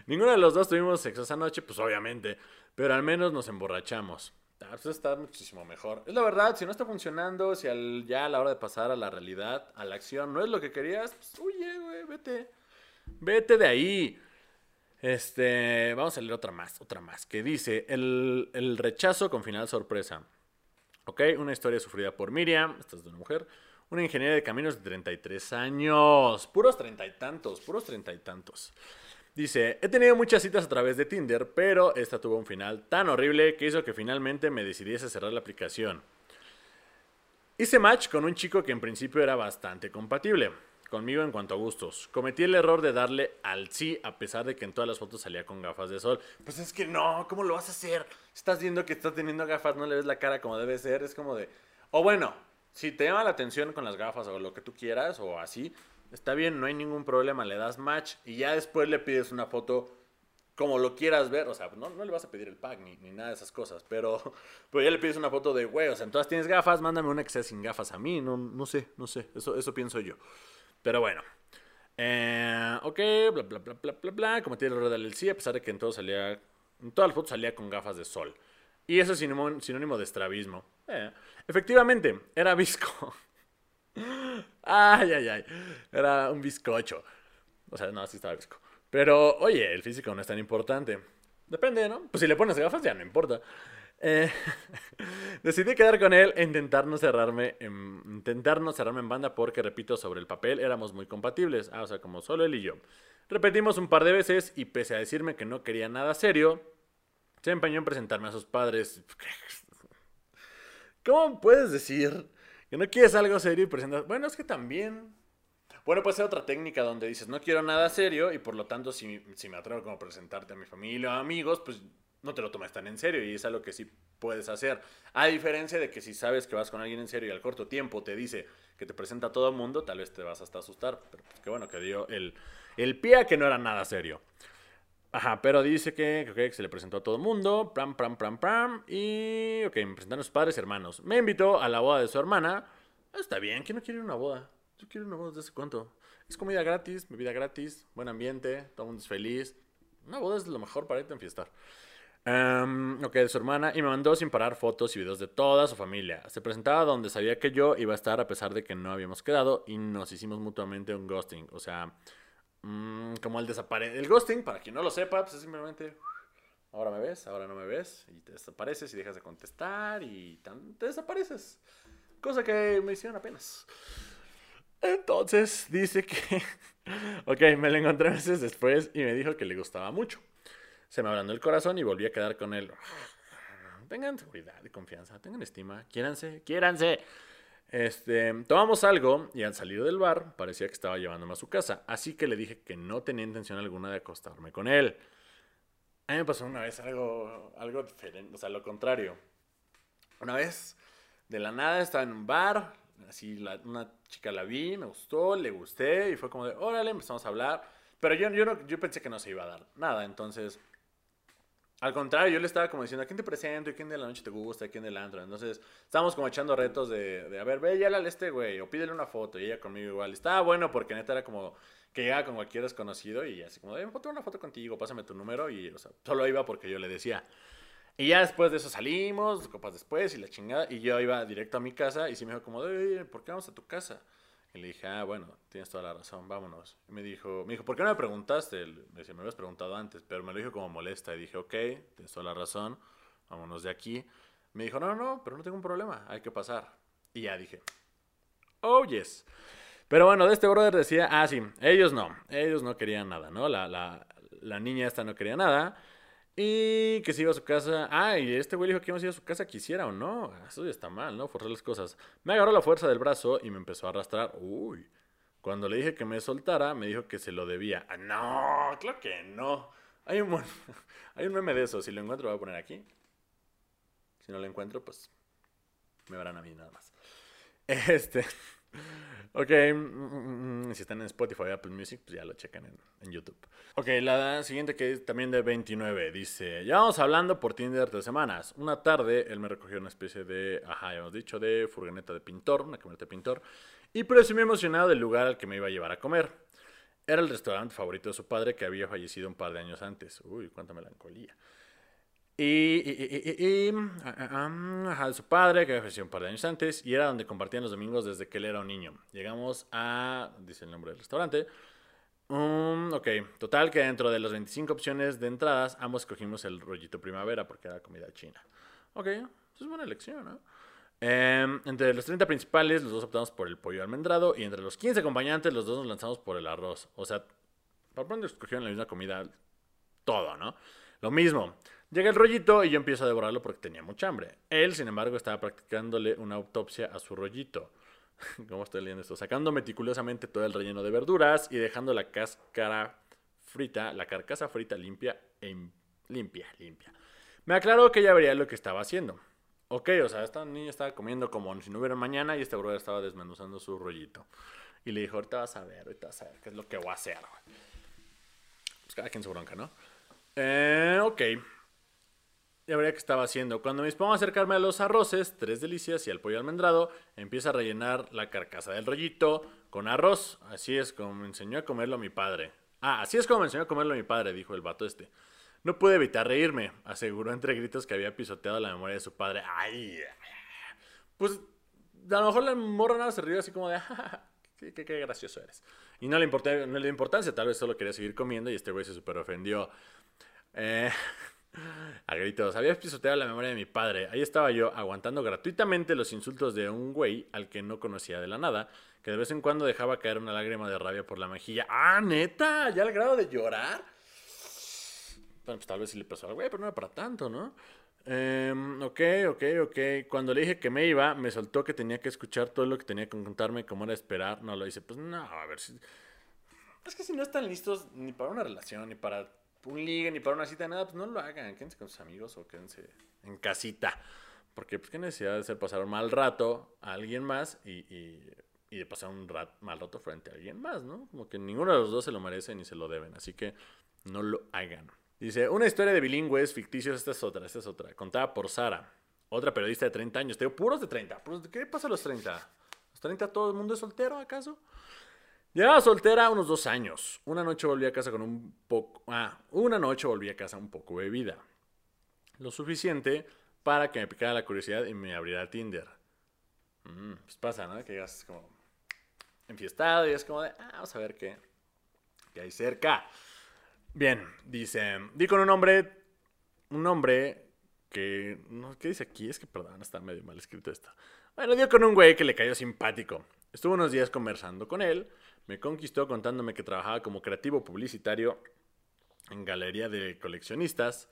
Ninguno de los dos tuvimos sexo esa noche, pues obviamente, pero al menos nos emborrachamos. Ah, pues está muchísimo mejor. Es la verdad, si no está funcionando, si al, ya a la hora de pasar a la realidad, a la acción, no es lo que querías, pues huye, güey, vete. Vete de ahí. Este, vamos a leer otra más, otra más, que dice, el, el rechazo con final sorpresa. Ok, una historia sufrida por Miriam, esta es de una mujer, una ingeniera de caminos de 33 años, puros treinta y tantos, puros treinta y tantos. Dice, he tenido muchas citas a través de Tinder, pero esta tuvo un final tan horrible que hizo que finalmente me decidiese cerrar la aplicación. Hice match con un chico que en principio era bastante compatible conmigo en cuanto a gustos. Cometí el error de darle al sí a pesar de que en todas las fotos salía con gafas de sol. Pues es que no, ¿cómo lo vas a hacer? Estás viendo que está teniendo gafas, no le ves la cara como debe ser, es como de... O bueno, si te llama la atención con las gafas o lo que tú quieras o así, está bien, no hay ningún problema, le das match y ya después le pides una foto como lo quieras ver, o sea, no, no le vas a pedir el pack ni, ni, nada de esas cosas, pero, pero ya le pides una foto de, güey, o sea, entonces tienes gafas, mándame una que sea sin gafas a mí, no, no sé, no sé, eso, eso pienso yo. Pero bueno. Eh, ok, bla, bla, bla, bla, bla, bla. Tiene el error del sí, a pesar de que en todo salía. En todas las fotos salía con gafas de sol. Y eso es sinónimo, sinónimo de estrabismo. Eh, efectivamente, era visco. ay, ay, ay. Era un bizcocho. O sea, no, sí estaba visco. Pero, oye, el físico no es tan importante. Depende, ¿no? Pues si le pones gafas ya no importa. Eh, decidí quedar con él e intentar no, cerrarme en, intentar no cerrarme en banda porque, repito, sobre el papel éramos muy compatibles. Ah, o sea, como solo él y yo. Repetimos un par de veces y pese a decirme que no quería nada serio, se empeñó en presentarme a sus padres. ¿Cómo puedes decir que no quieres algo serio y presentas... Bueno, es que también... Bueno, puede ser otra técnica donde dices, no quiero nada serio y por lo tanto si, si me atrevo como presentarte a mi familia o amigos, pues no te lo tomes tan en serio y es algo que sí puedes hacer. A diferencia de que si sabes que vas con alguien en serio y al corto tiempo te dice que te presenta a todo el mundo, tal vez te vas hasta asustar. Pero pues, qué bueno que dio el, el pie a que no era nada serio. Ajá, pero dice que, que se le presentó a todo el mundo, pram, pram, pram, pram, y, ok, me presentaron sus padres hermanos. Me invitó a la boda de su hermana. Está bien, ¿quién no quiere una boda? Yo quiero una boda desde hace cuánto. Es comida gratis, bebida gratis, buen ambiente, todo el mundo es feliz. Una boda es lo mejor para irte a enfiestar. Um, ok, de su hermana. Y me mandó sin parar fotos y videos de toda su familia. Se presentaba donde sabía que yo iba a estar a pesar de que no habíamos quedado. Y nos hicimos mutuamente un ghosting. O sea, um, como el desaparece. El ghosting, para quien no lo sepa, pues es simplemente. Ahora me ves, ahora no me ves. Y te desapareces y dejas de contestar. Y te desapareces. Cosa que me hicieron apenas. Entonces dice que. ok, me lo encontré meses después y me dijo que le gustaba mucho se me ablandó el corazón y volví a quedar con él. Tengan seguridad y confianza, tengan estima, quiéranse, quiéranse. Este, tomamos algo y al salir del bar parecía que estaba llevándome a su casa, así que le dije que no tenía intención alguna de acostarme con él. A mí me pasó una vez algo, algo diferente, o sea, lo contrario. Una vez, de la nada, estaba en un bar, así una chica la vi, me gustó, le gusté y fue como de, órale, empezamos a hablar. Pero yo, yo, no, yo pensé que no se iba a dar nada, entonces al contrario, yo le estaba como diciendo, ¿a quién te presento? ¿Y quién de la noche te gusta? ¿A quién del antro? Entonces, estábamos como echando retos de, de a ver, ve, ya al este güey, o pídele una foto, y ella conmigo igual. Estaba bueno porque neta era como que llegaba con cualquier desconocido y así como, me foto una foto contigo, pásame tu número, y, o sea, solo iba porque yo le decía. Y ya después de eso salimos, copas después y la chingada, y yo iba directo a mi casa y sí me dijo como, ¿por qué vamos a tu casa? Y le dije, ah, bueno, tienes toda la razón, vámonos. Y me dijo, me dijo, ¿por qué no me preguntaste? Me decía, me habías preguntado antes, pero me lo dijo como molesta. Y dije, ok, tienes toda la razón, vámonos de aquí. Me dijo, no, no, pero no tengo un problema, hay que pasar. Y ya dije, oh, yes. Pero bueno, de este brother decía, ah, sí, ellos no, ellos no querían nada, ¿no? La, la, la niña esta no quería nada. Y que se iba a su casa. Ah, este güey dijo que íbamos a ir a su casa, quisiera o no. Eso ya está mal, ¿no? Forzar las cosas. Me agarró la fuerza del brazo y me empezó a arrastrar. Uy. Cuando le dije que me soltara, me dijo que se lo debía. Ah, no, claro que no. Hay un, hay un meme de eso. Si lo encuentro, lo voy a poner aquí. Si no lo encuentro, pues me verán a mí nada más. Este. Ok, mm, mm, mm, si están en Spotify Apple Music, pues ya lo checan en, YouTube. Ok, la siguiente que es también de 29, dice, ya vamos hablando por Tinder tres semanas. Una tarde él me recogió una especie de, ajá, ya hemos dicho, de furgoneta de pintor, una camioneta de pintor, y presumí emocionado del lugar al que me iba a llevar a comer. Era el restaurante favorito de su padre que había fallecido un par de años antes. Uy, cuánta melancolía. Y, y, ajá, su padre, que había fallecido un par de años antes, y era donde compartían los domingos desde que él era un niño. Llegamos a, dice el nombre del restaurante. Um, ok, total que dentro de las 25 opciones de entradas, ambos escogimos el rollito primavera porque era comida china. Ok, es buena elección, ¿no? Em, entre los 30 principales, los dos optamos por el pollo almendrado. Y entre los 15 acompañantes, los dos nos lanzamos por el arroz. O sea, por pronto escogieron la misma comida, todo, ¿no? Lo mismo. Llega el rollito y yo empiezo a devorarlo porque tenía mucha hambre. Él, sin embargo, estaba practicándole una autopsia a su rollito. ¿Cómo estoy leyendo esto? Sacando meticulosamente todo el relleno de verduras y dejando la cáscara frita, la carcasa frita limpia e limpia, limpia. Me aclaró que ella vería lo que estaba haciendo. Ok, o sea, esta niña estaba comiendo como si no hubiera mañana y este brother estaba desmenuzando su rollito. Y le dijo, ahorita vas a ver, ahorita vas a ver qué es lo que voy a hacer. Pues cada quien su bronca, ¿no? Eh, ok. Ya vería qué estaba haciendo. Cuando me dispongo a acercarme a los arroces, tres delicias y al pollo almendrado, empieza a rellenar la carcasa del rollito con arroz. Así es como me enseñó a comerlo mi padre. Ah, así es como me enseñó a comerlo mi padre, dijo el vato este. No pude evitar reírme, aseguró entre gritos que había pisoteado la memoria de su padre. ¡Ay! Pues a lo mejor la morra nada se rió así como de, qué, qué, gracioso eres. Y no le, importé, no le dio importancia, tal vez solo quería seguir comiendo y este güey se super ofendió. Eh, a gritos, había pisoteado la memoria de mi padre. Ahí estaba yo, aguantando gratuitamente los insultos de un güey al que no conocía de la nada, que de vez en cuando dejaba caer una lágrima de rabia por la mejilla. ¡Ah, neta! ¿Ya al grado de llorar? Bueno, pues tal vez sí le pasó al güey, pero no era para tanto, ¿no? Em, ok, ok, ok. Cuando le dije que me iba, me soltó que tenía que escuchar todo lo que tenía que contarme, cómo era esperar. No lo hice. Pues no, a ver si. Es que si no están listos ni para una relación, ni para un ligue, ni para una cita, nada, pues no lo hagan. Quédense con sus amigos o quédense en casita. Porque, pues, qué necesidad de hacer pasar un mal rato a alguien más y, y, y de pasar un mal rato frente a alguien más, ¿no? Como que ninguno de los dos se lo merece ni se lo deben. Así que no lo hagan. Dice, una historia de bilingües ficticios, esta es otra, esta es otra. Contada por Sara, otra periodista de 30 años. Te digo, puros de 30. ¿Qué pasa a los 30? ¿Los 30 todo el mundo es soltero, acaso? Llevaba soltera unos dos años. Una noche volví a casa con un poco... Ah, una noche volví a casa un poco bebida. Lo suficiente para que me picara la curiosidad y me abriera Tinder. Mm, pues pasa, ¿no? Que llegas como enfiestado y es como de, ah, vamos a ver qué, qué hay cerca. Bien, dice, di con un hombre, un hombre que, no, ¿qué dice aquí? Es que, perdón, está medio mal escrito esto. Bueno, dio con un güey que le cayó simpático. Estuvo unos días conversando con él, me conquistó contándome que trabajaba como creativo publicitario en galería de coleccionistas.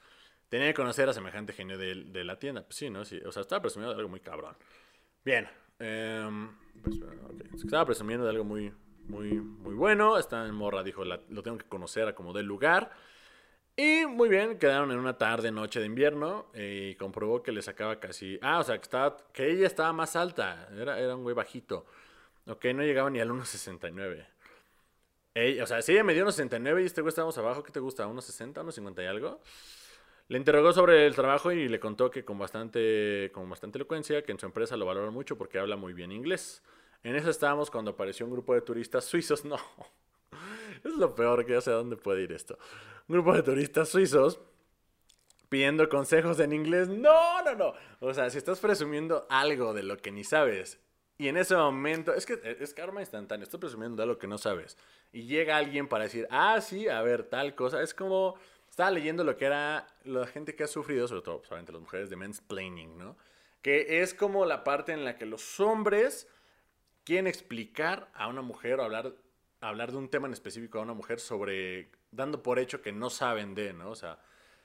Tenía que conocer a semejante genio de, la tienda. Pues sí, ¿no? Sí, o sea, estaba presumiendo de algo muy cabrón. Bien. Eh, Estaba presumiendo de algo muy, muy, muy bueno. Esta morra dijo, lo tengo que conocer a como del lugar. Y muy bien, quedaron en una tarde, noche de invierno y comprobó que le sacaba casi... Ah, o sea, que, estaba, que ella estaba más alta, era, era un güey bajito. Ok, no llegaba ni al 1.69. o sea, si ella me dio 1.69 y este güey estábamos abajo, ¿qué te gusta? ¿1.60, 1.50 y algo? Le interrogó sobre el trabajo y le contó que con bastante, con bastante elocuencia, que en su empresa lo valoran mucho porque habla muy bien inglés. En eso estábamos cuando apareció un grupo de turistas suizos. No, es lo peor que ya sé a dónde puede ir esto. Un grupo de turistas suizos pidiendo consejos en inglés. No, no, no. O sea, si estás presumiendo algo de lo que ni sabes y en ese momento, es que es karma instantáneo, estás presumiendo de algo que no sabes. Y llega alguien para decir, ah, sí, a ver, tal cosa. Es como, estaba leyendo lo que era la gente que ha sufrido, sobre todo, solamente las mujeres, de mansplaining, ¿no? Que es como la parte en la que los hombres quieren explicar a una mujer o hablar, hablar de un tema en específico a una mujer sobre dando por hecho que no saben de, ¿no? O sea,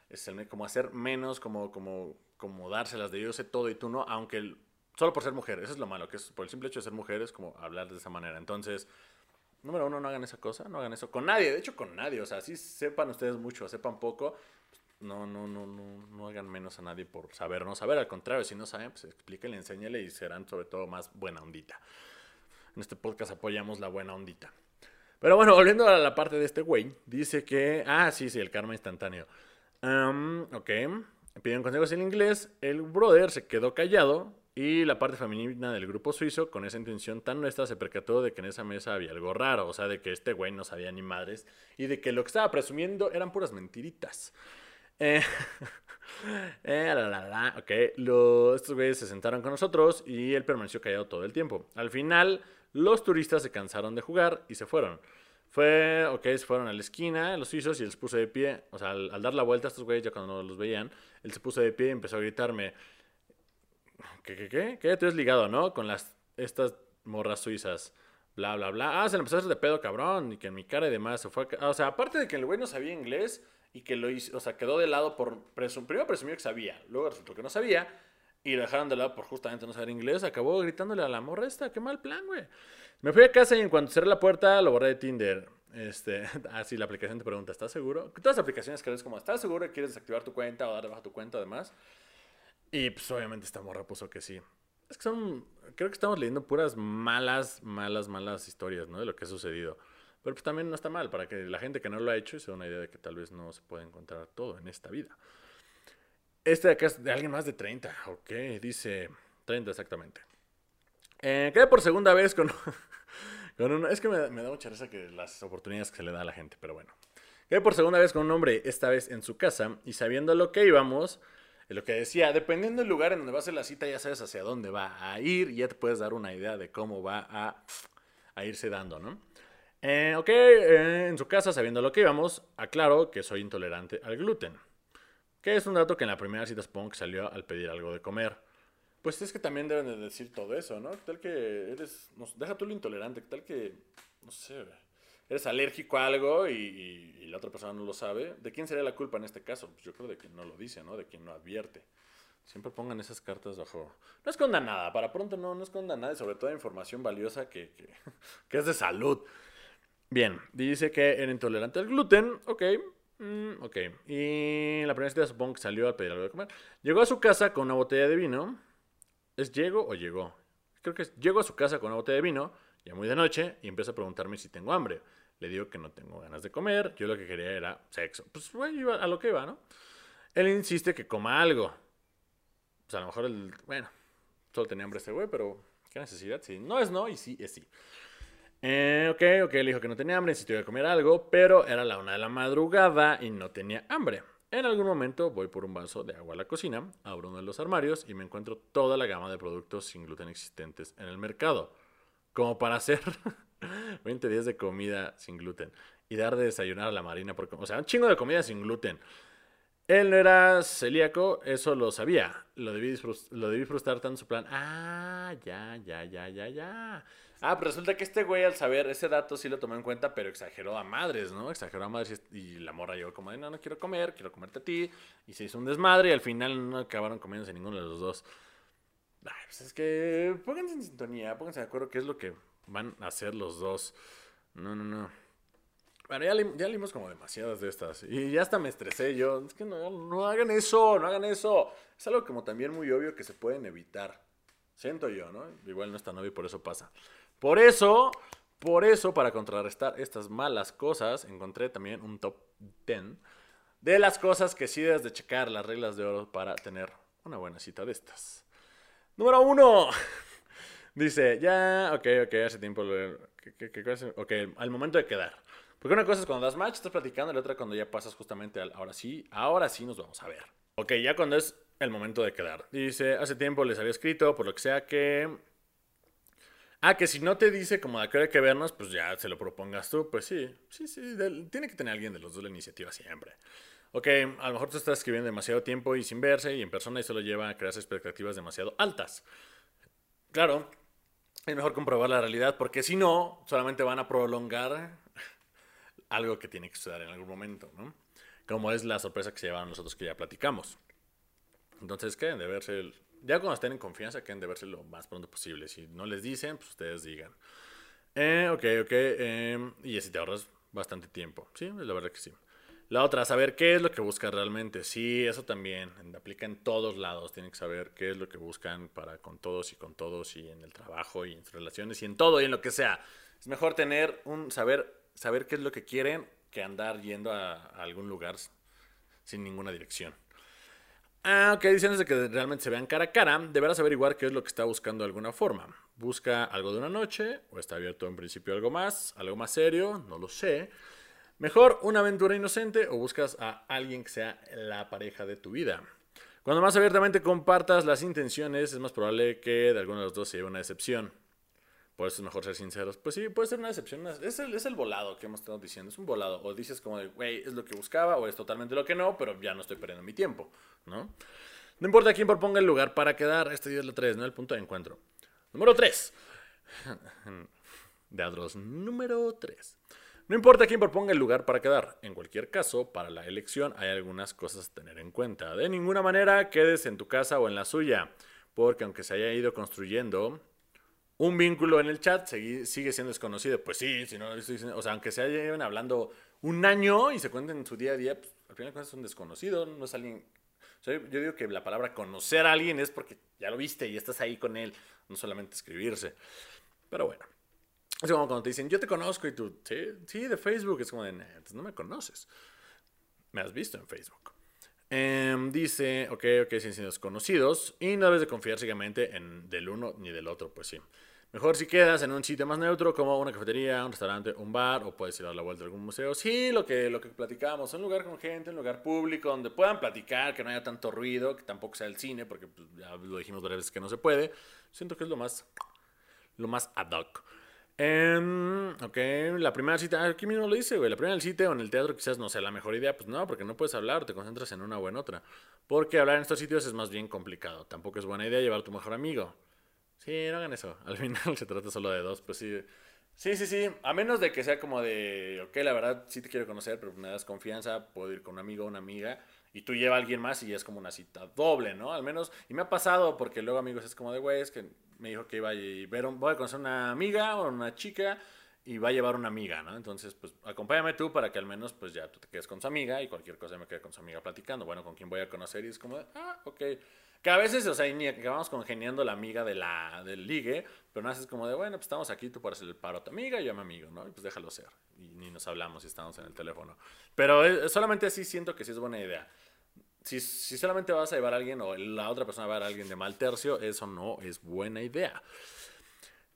es como hacer menos, como, como, como dárselas de yo sé todo y tú no, aunque solo por ser mujer, eso es lo malo, que es por el simple hecho de ser mujer es como hablar de esa manera. Entonces, número uno, no hagan esa cosa, no hagan eso con nadie, de hecho con nadie, o sea, si sepan ustedes mucho, sepan poco, no, no, no, no, no hagan menos a nadie por saber, no saber, al contrario, si no saben, pues explíquenle, enséñale y serán sobre todo más buena ondita. En este podcast apoyamos la buena ondita. Pero bueno, volviendo a la parte de este güey, dice que. Ah, sí, sí, el karma instantáneo. Um, ok. Pidieron consejos en inglés. El brother se quedó callado. Y la parte femenina del grupo suizo, con esa intención tan nuestra, se percató de que en esa mesa había algo raro. O sea, de que este güey no sabía ni madres. Y de que lo que estaba presumiendo eran puras mentiritas. Eh, eh, la, la, la, ok, estos güeyes se sentaron con nosotros y él permaneció callado todo el tiempo. Al final, los turistas se cansaron de jugar y se fueron. Fue, ok, se fueron a la esquina, los suizos, y él se puso de pie. O sea, al, dar la vuelta a estos güeyes, ya cuando los veían, él se puso de pie y empezó a gritarme: ¿Qué, qué, qué? ¿Qué? Tú eres ligado, ¿no? Con las, estas morras suizas. Bla, bla, bla. Ah, se le empezó a hacer de pedo, cabrón. Y que en mi cara y demás se fue. A... O sea, aparte de que el güey no sabía inglés y que lo hizo, o sea, quedó de lado por. primero presumió que sabía, luego resultó que no sabía. Y lo dejaron de lado por justamente no saber inglés. Acabó gritándole a la morra esta. Qué mal plan, güey. Me fui a casa y en cuanto cerré la puerta lo borré de Tinder. Este, así la aplicación te pregunta, ¿estás seguro? Todas las aplicaciones que eres como, ¿estás seguro quieres desactivar tu cuenta o dar baja tu cuenta además? Y pues obviamente esta morra puso que sí. Es que son, creo que estamos leyendo puras malas, malas, malas historias, ¿no? De lo que ha sucedido. Pero pues también no está mal, para que la gente que no lo ha hecho se dé una idea de que tal vez no se puede encontrar todo en esta vida. Este de acá es de alguien más de 30, ok, dice 30 exactamente. Eh, quedé por segunda vez con, con Es que me, da mucha risa que las oportunidades que se le da a la gente, pero bueno. Quedé por segunda vez con un hombre, esta vez en su casa, y sabiendo lo que íbamos, lo que decía, dependiendo del lugar en donde va a hacer la cita, ya sabes hacia dónde va a ir y ya te puedes dar una idea de cómo va a, irse dando, ¿no? Eh, ok, eh, en su casa, sabiendo lo que íbamos, aclaro que soy intolerante al gluten. Que es un dato que en la primera cita supongo que salió al pedir algo de comer. Pues es que también deben de decir todo eso, ¿no? ¿Qué tal que eres, deja tú lo intolerante, tal que, no sé, eres alérgico a algo y, la otra persona no lo sabe? ¿De quién sería la culpa en este caso? Pues yo creo de quien no lo dice, ¿no? De quien no advierte. Siempre pongan esas cartas bajo... No escondan nada, para pronto no, no escondan nada sobre todo información valiosa que, que, es de salud. Bien, dice que era intolerante al gluten, ok, mm, ok. Y la primera cita supongo que salió a pedir algo de comer. Llegó a su casa con una botella de vino ¿Es llego o llegó? Creo que es, llego a su casa con una botella de vino, ya muy de noche, y empieza a preguntarme si tengo hambre. Le digo que no tengo ganas de comer, yo lo que quería era sexo. Pues bueno, a lo que iba, ¿no? Él insiste que coma algo. Pues a lo mejor el, bueno, solo tenía hambre este güey, pero ¿qué necesidad? Sí, no es no y sí es sí. Eh, ok, ok, le dijo que no tenía hambre, insistió de comer algo, pero era la una de la madrugada y no tenía hambre. En algún momento voy por un vaso de agua a la cocina, abro uno de los armarios y me encuentro toda la gama de productos sin gluten existentes en el mercado. Como para hacer 20 días de comida sin gluten y dar de desayunar a la marina. Porque, o sea, un chingo de comida sin gluten. Él no era celíaco, eso lo sabía. Lo debí, lo debí frustrar tanto su plan. Ah, ya, ya, ya, ya, ya. Ah, pero resulta que este güey al saber ese dato sí lo tomó en cuenta, pero exageró a madres, ¿no? Exageró a madres y la morra llegó como de, no, no quiero comer, quiero comerte a ti. Y se hizo un desmadre y al final no acabaron comiéndose ninguno de los dos. Ay, pues es que pónganse en sintonía, pónganse de acuerdo qué es lo que van a hacer los dos. No, no, no. Bueno, ya, ya leímos como demasiadas de estas. Y ya hasta me estresé yo. Es que no, no hagan eso, no hagan eso. Es algo como también muy obvio que se pueden evitar. Siento yo, ¿no? Igual no está novio y por eso pasa. Por eso, por eso, para contrarrestar estas malas cosas, encontré también un top 10 de las cosas que sí debes de checar las reglas de oro para tener una buena cita de estas. Número uno. Dice, ya, ok, ok, hace tiempo. ok, al momento de quedar. Porque una cosa es cuando das match, estás platicando, y la otra cuando ya pasas justamente al ahora sí, ahora sí nos vamos a ver. Ok, ya cuando es el momento de quedar. Dice, hace tiempo les había escrito, por lo que sea que Ah, que si no te dice como de qué hay que vernos, pues ya se lo propongas tú. Pues sí, sí, sí. tiene que tener alguien de los dos la iniciativa siempre. Ok, a lo mejor tú estás escribiendo demasiado tiempo y sin verse y en persona y solo lleva a crear expectativas demasiado altas. Claro, es mejor comprobar la realidad porque si no, solamente van a prolongar algo que tiene que suceder en algún momento, ¿no? Como es la sorpresa que se llevaron nosotros que ya platicamos. Entonces, ¿qué? De verse el, ya cuando estén en confianza, que de verse lo más pronto posible. Si no les dicen, pues ustedes digan. Eh, ok, ok. Eh, y así te ahorras bastante tiempo. Sí, la verdad que sí. La otra, saber qué es lo que buscas realmente. Sí, eso también aplica en todos lados. Tienen que saber qué es lo que buscan para con todos y con todos y en el trabajo y en sus relaciones y en todo y en lo que sea. Es mejor tener un saber, saber qué es lo que quieren que andar yendo a, a algún lugar sin ninguna dirección. Ah, ok, dicen de que realmente se vean cara a cara, deberás averiguar qué es lo que está buscando de alguna forma. ¿Busca algo de una noche? ¿O está abierto en principio algo más? ¿Algo más serio? No lo sé. Mejor una aventura inocente o buscas a alguien que sea la pareja de tu vida. Cuando más abiertamente compartas las intenciones, es más probable que de alguno de los dos se lleve una decepción. Por eso es mejor ser sinceros. Pues sí, puede ser una decepción. Es el, es el volado que hemos estado diciendo. Es un volado. O dices como de, güey, es lo que buscaba, o es totalmente lo que no, pero ya no estoy perdiendo mi tiempo, ¿no? No importa quién proponga el lugar para quedar. Este día es la 3, ¿no? El punto de encuentro. Número 3. De Adros. Número 3. No importa quién proponga el lugar para quedar. En cualquier caso, para la elección hay algunas cosas a tener en cuenta. De ninguna manera quedes en tu casa o en la suya. Porque aunque se haya ido construyendo un vínculo en el chat sigue siendo desconocido. Pues sí, si no, o sea, aunque se lleven hablando un año y se cuenten en su día a día, pues, al final es un desconocido, no es alguien... yo digo que la palabra conocer a alguien es porque ya lo viste y estás ahí con él, no solamente escribirse. Pero bueno, es como cuando te dicen, yo te conozco y tú, sí, sí, de Facebook, es como de, no me conoces. Me has visto en Facebook. Em, dice, ok, ok, sin siendo desconocidos y no debes de confiar ciegamente en del uno ni del otro, pues sí. Mejor si quedas en un sitio más neutro como una cafetería, un restaurante, un bar o puedes ir a la vuelta a algún museo. Sí, lo que, lo que platicábamos, un lugar con gente, un lugar público donde puedan platicar, que no haya tanto ruido, que tampoco sea el cine, porque pues, ya lo dijimos varias veces que no se puede. Siento que es lo más, lo más ad hoc. Eh, ok, la primera cita, aquí mismo lo dice, güey. La primera sitio o en el teatro quizás no sea la mejor idea. Pues no, porque no puedes hablar, te concentras en una o en otra. Porque hablar en estos sitios es más bien complicado. Tampoco es buena idea llevar a tu mejor amigo. Sí, no hagan eso. Al final se trata solo de dos, pues sí. Sí, sí, sí. A menos de que sea como de, ok, la verdad sí te quiero conocer, pero me das confianza, puedo ir con un amigo o una amiga. Y tú llevas a alguien más y es como una cita doble, ¿no? Al menos, y me ha pasado porque luego amigos es como de, güey, es que me dijo que iba a ver, voy a conocer una amiga o una chica y va a llevar una amiga, ¿no? Entonces, pues acompáñame tú para que al menos, pues ya tú te quedes con su amiga y cualquier cosa me quede con su amiga platicando. Bueno, con quién voy a conocer y es como de, ah, ok. Que a veces, o sea, ni acabamos congeniando la amiga de la, del ligue, pero no es como de, bueno, pues estamos aquí, tú puedes hacer el paro a tu amiga y yo a mi amigo, ¿no? Y pues déjalo ser. Y ni nos hablamos y estamos en el teléfono. Pero eh, solamente así siento que sí es buena idea si, solamente vas a llevar a alguien o la otra persona va a llevar a alguien de mal tercio, eso no es buena idea.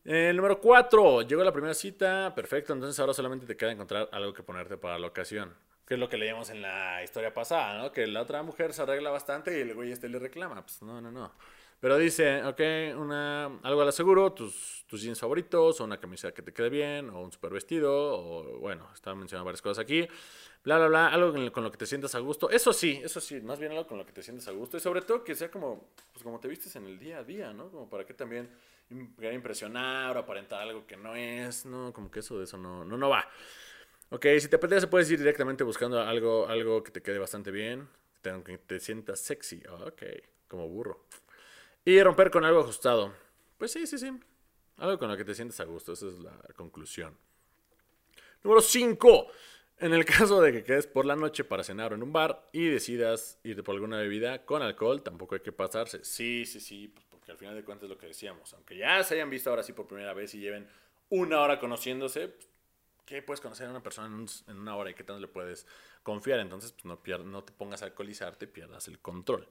El número 4, llegó la primera cita, perfecto, entonces ahora solamente te queda encontrar algo que ponerte para la ocasión. Que es lo que leíamos en la historia pasada, ¿no? Que la otra mujer se arregla bastante y el güey este le reclama. Pues no, no, no. Pero dice, ok, una, algo al aseguro, tus, tus jeans favoritos, o una camisa que te quede bien, o un super vestido, o bueno, estaba mencionando varias cosas aquí bla, bla, bla, algo con lo que te sientas a gusto. Eso sí, eso sí, más bien algo con lo que te sientas a gusto. Y sobre todo que sea como, pues como te vistes en el día a día, ¿no? Como para que también impresionar o aparentar algo que no es, ¿no? Como que eso de eso no, no, no va. Ok, si te apetece puedes ir directamente buscando algo, algo que te quede bastante bien, que te sientas sexy. ok, como burro. Y romper con algo ajustado. Pues sí, sí, sí. Algo con lo que te sientas a gusto. Esa es la conclusión. Número 5. En el caso de que quedes por la noche para cenar en un bar y decidas irte por alguna bebida con alcohol, tampoco hay que pasarse. Sí, sí, sí, pues porque al final de cuentas es lo que decíamos. Aunque ya se hayan visto ahora sí por primera vez y lleven una hora conociéndose, ¿qué puedes conocer a una persona en, una hora y qué tanto le puedes confiar? Entonces, pues no, no te pongas a alcoholizarte, pierdas el control.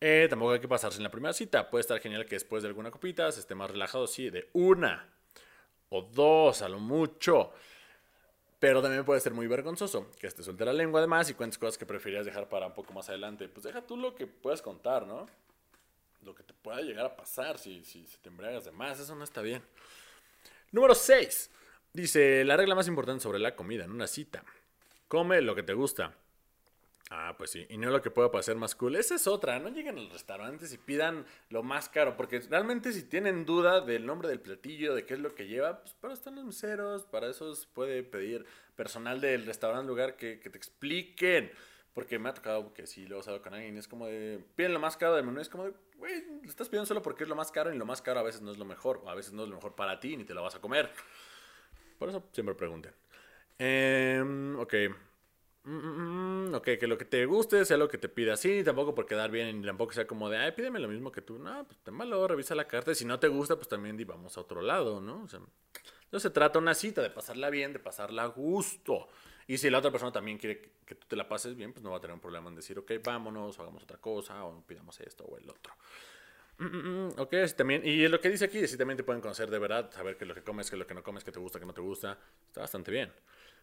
Eh, tampoco hay que pasarse en la primera cita. Puede estar genial que después de alguna copita se esté más relajado, sí, de una o dos a lo mucho. Pero también puede ser muy vergonzoso que te suelte la lengua además y cuentes cosas que preferirías dejar para un poco más adelante. Pues deja tú lo que puedas contar, ¿no? Lo que te pueda llegar a pasar si, si, si te embriagas de más, eso no está bien. Número 6. Dice, la regla más importante sobre la comida en una cita. Come lo que te gusta. Ah, pues sí. Y no lo que pueda parecer más cool. Esa es otra. No lleguen a los restaurantes y pidan lo más caro. Porque realmente si tienen duda del nombre del platillo, de qué es lo que lleva, pues para están los meseros. Para eso se puede pedir personal del restaurante, lugar que, te expliquen. Porque me ha tocado que sí lo he usado con alguien. Es como de. Piden lo más caro del menú. Es como de. Güey, lo estás pidiendo solo porque es lo más caro. Y lo más caro a veces no es lo mejor. O a veces no es lo mejor para ti. Ni te lo vas a comer. Por eso siempre pregunten. Eh, ok. Mm, mm, mm, ok, que lo que te guste sea lo que te pida. Sí, tampoco por quedar bien, tampoco sea como de, ay, pídeme lo mismo que tú. No, pues ten valor, revisa la carta. Y si no te gusta, pues también di, vamos a otro lado, ¿no? O sea, no se trata una cita, de pasarla bien, de pasarla a gusto. Y si la otra persona también quiere que tú te la pases bien, pues no va a tener un problema en decir, ok, vámonos, o hagamos otra cosa, o pidamos esto o el otro. ok, así también, y lo que dice aquí, si también te pueden conocer de verdad, saber qué es lo que comes, qué es lo que no comes, qué te gusta, qué no te gusta, está bastante bien.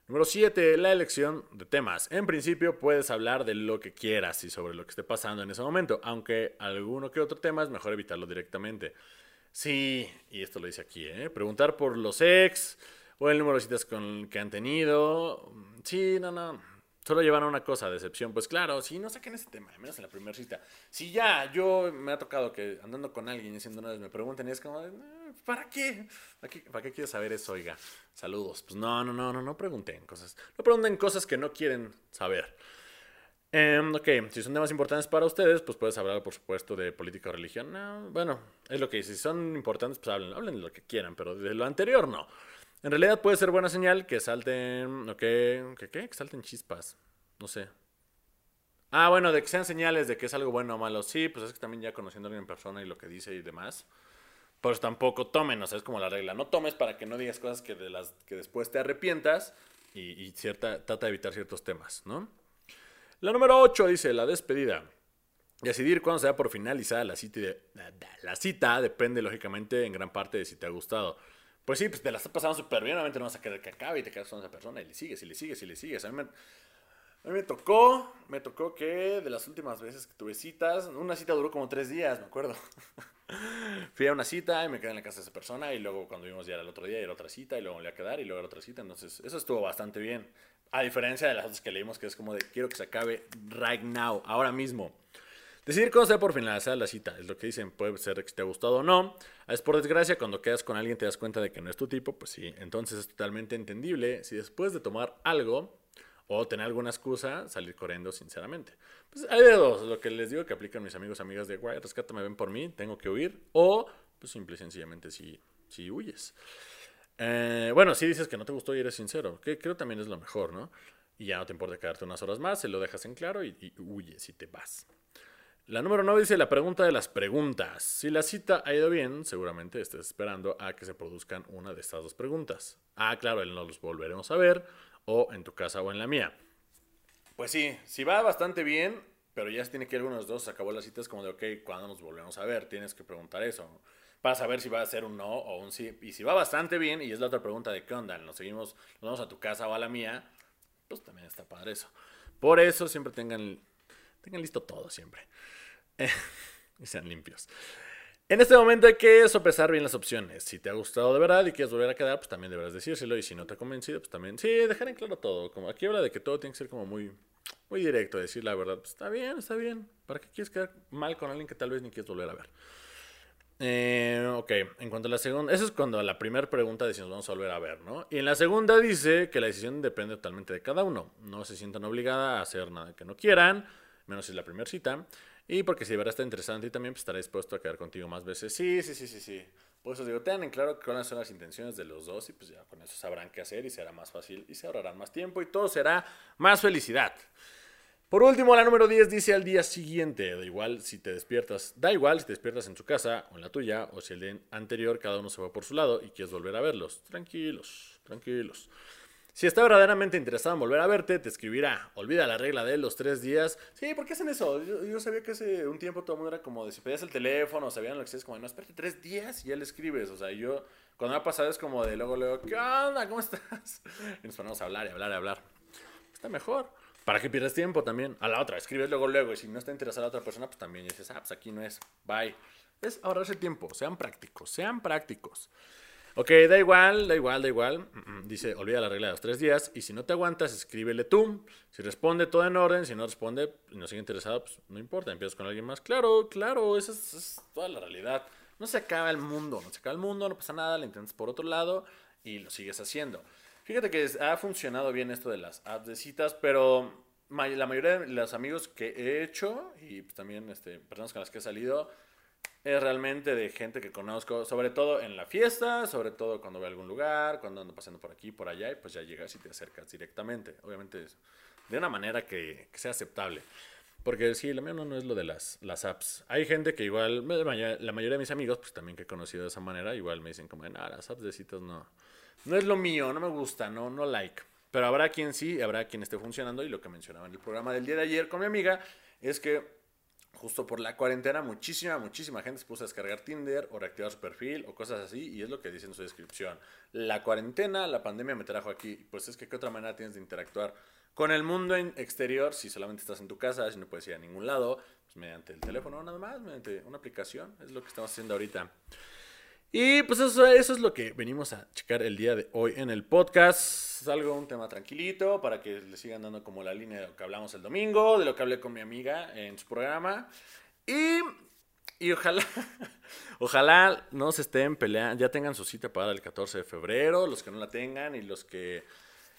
Número 7, la elección de temas. En principio puedes hablar de lo que quieras y sobre lo que esté pasando en ese momento, aunque alguno que otro tema es mejor evitarlo directamente. Sí, y esto lo dice aquí, ¿eh? Preguntar por los ex o el número de citas con, que han tenido. Sí, no, no. Solo llevan una cosa, decepción. Pues claro, si no saquen ese tema, menos en la primera cita. Si ya, yo me ha tocado que andando con alguien y haciendo vez me pregunten y es como, ¿para qué? ¿Para qué, ¿Para qué quieres saber eso, oiga? Saludos. Pues no, no, no, no, no pregunten cosas. No pregunten cosas que no quieren saber. Em, ok, si son temas importantes para ustedes, pues puedes hablar, por supuesto, de política o religión. bueno, es lo que. Si son importantes, pues hablen, hablen de lo que quieran, pero de lo anterior no. En realidad puede ser buena señal que salten, ok, ¿qué? Que salten chispas. No sé. Ah, bueno, de que sean señales de que es algo bueno o malo. Sí, pues es que también ya conociendo a alguien en persona y lo que dice y demás. Pues tampoco tomen, o sea, es como la regla. No tomes para que no digas cosas que, de las, que después te arrepientas y, y cierta, trata de evitar ciertos temas, ¿no? La número 8 dice la despedida. Decidir cuándo se da por finalizada la cita, la cita depende lógicamente en gran parte de si te ha gustado. Pues sí, pues te la estás pasando súper bien, obviamente no vas a querer que acabe y te quedas con esa persona y le sigues y le sigues y le sigues. A mí, me, a mí me tocó, me tocó que de las últimas veces que tuve citas, una cita duró como tres días, me acuerdo. Fui a una cita y me quedé en la casa de esa persona y luego cuando vimos ya el otro día era otra cita y luego volví a quedar y luego era otra cita. Entonces eso estuvo bastante bien. A diferencia de las otras que leímos, que es como de quiero que se acabe right now, ahora mismo. Decidir cómo sea por finalizar la cita, es lo que dicen, puede ser que te ha gustado o no. Es por desgracia, cuando quedas con alguien te das cuenta de que no es tu tipo, pues sí, entonces es totalmente entendible si después de tomar algo o tener alguna excusa, salir corriendo sinceramente. Pues hay de dos, lo que les digo que aplican mis amigos amigas de, guay, rescátame, ven por mí, tengo que huir, o pues simple y sencillamente si, huyes. Eh, bueno, si dices que no te gustó y eres sincero, que creo también es lo mejor, ¿no? Y ya no te importa quedarte unas horas más, se lo dejas en claro y, y huyes y te vas. La número 9 dice la pregunta de las preguntas. Si la cita ha ido bien, seguramente estés esperando a que se produzcan una de estas dos preguntas. Ah, claro, no los volveremos a ver, o en tu casa o en la mía. Pues sí, si va bastante bien, pero ya se tiene que ir uno de los dos, se acabó la cita, es como de, ok, ¿cuándo nos volvemos a ver? Tienes que preguntar eso para saber si va a ser un no o un sí. Y si va bastante bien, y es la otra pregunta de qué onda, nos seguimos, nos vamos a tu casa o a la mía, pues también está padre eso. Por eso siempre tengan, tengan listo todo siempre. y sean limpios. En este momento hay que sopesar bien las opciones. Si te ha gustado de verdad y quieres volver a quedar, pues también deberás decírselo. Y si no te ha convencido, pues también, sí, dejar en claro todo. Como aquí habla de que todo tiene que ser como muy, muy directo, decir la verdad. Pues está bien, está bien. ¿Para qué quieres quedar mal con alguien que tal vez ni quieres volver a ver? Eh, ok, en cuanto a la segunda, eso es cuando la primera pregunta dice nos vamos a volver a ver, ¿no? Y en la segunda dice que la decisión depende totalmente de cada uno. No se sientan obligadas a hacer nada que no quieran, menos si es la primera cita. Y porque si de verdad está interesante y también pues, estará dispuesto a quedar contigo más veces. Sí, sí, sí, sí, sí. Por eso digo, tengan en claro cuáles son las intenciones de los dos y pues ya con eso sabrán qué hacer y será más fácil y se ahorrarán más tiempo y todo será más felicidad. Por último, la número 10 dice al día siguiente, da igual si te despiertas, da igual si te despiertas en tu casa o en la tuya o si el día anterior cada uno se va por su lado y quieres volver a verlos. Tranquilos, tranquilos. Si está verdaderamente interesado en volver a verte, te escribirá. Olvida la regla de los tres días. Sí, ¿por qué hacen eso? Yo, sabía que hace un tiempo todo el mundo era como de si pedías el teléfono, sabían lo que es como, no, espérate tres días y ya le escribes. O sea, yo, cuando me ha pasado es como de luego, luego, ¿qué onda? ¿Cómo estás? Y nos ponemos a hablar y hablar y hablar. Está mejor. ¿Para que pierdas tiempo también? A la otra, escribes luego, luego. Y si no está interesada la otra persona, pues también dices, ah, pues aquí no es. Bye. Es ahorrarse tiempo. Sean prácticos, sean prácticos. Ok, da igual, da igual, da igual. Dice, olvida la regla de los tres días. Y si no te aguantas, escríbele tú. Si responde, todo en orden. Si no responde y no sigue interesado, pues no importa, empiezas con alguien más. Claro, claro, esa es, toda la realidad. No se acaba el mundo, no se acaba el mundo, no pasa nada, le intentas por otro lado y lo sigues haciendo. Fíjate que ha funcionado bien esto de las apps de citas, pero la mayoría de los amigos que he hecho y pues también este, personas con las que he salido es realmente de gente que conozco, sobre todo en la fiesta, sobre todo cuando voy a algún lugar, cuando ando pasando por aquí, por allá, y pues ya llegas y te acercas directamente. Obviamente de una manera que, sea aceptable. Porque sí, lo mío no, es lo de las, las apps. Hay gente que igual, la mayoría de mis amigos, pues también que he conocido de esa manera, igual me dicen como, nada, las apps de citas no, no es lo mío, no me gusta, no, no like. Pero habrá quien sí, habrá quien esté funcionando. Y lo que mencionaba en el programa del día de ayer con mi amiga es que justo por la cuarentena muchísima, muchísima gente se puso a descargar Tinder o reactivar su perfil o cosas así. Y es lo que dice en su descripción. La cuarentena, la pandemia me trajo aquí. Pues es que qué otra manera tienes de interactuar con el mundo exterior si solamente estás en tu casa, si no puedes ir a ningún lado, pues mediante el teléfono nada más, mediante una aplicación. Es lo que estamos haciendo ahorita. Y pues eso, eso es lo que venimos a checar el día de hoy en el podcast. Es algo, un tema tranquilito para que le sigan dando como la línea de lo que hablamos el domingo, de lo que hablé con mi amiga en su programa. Y, y ojalá, ojalá no se estén peleando, ya tengan su cita para el 14 de febrero, los que no la tengan y los que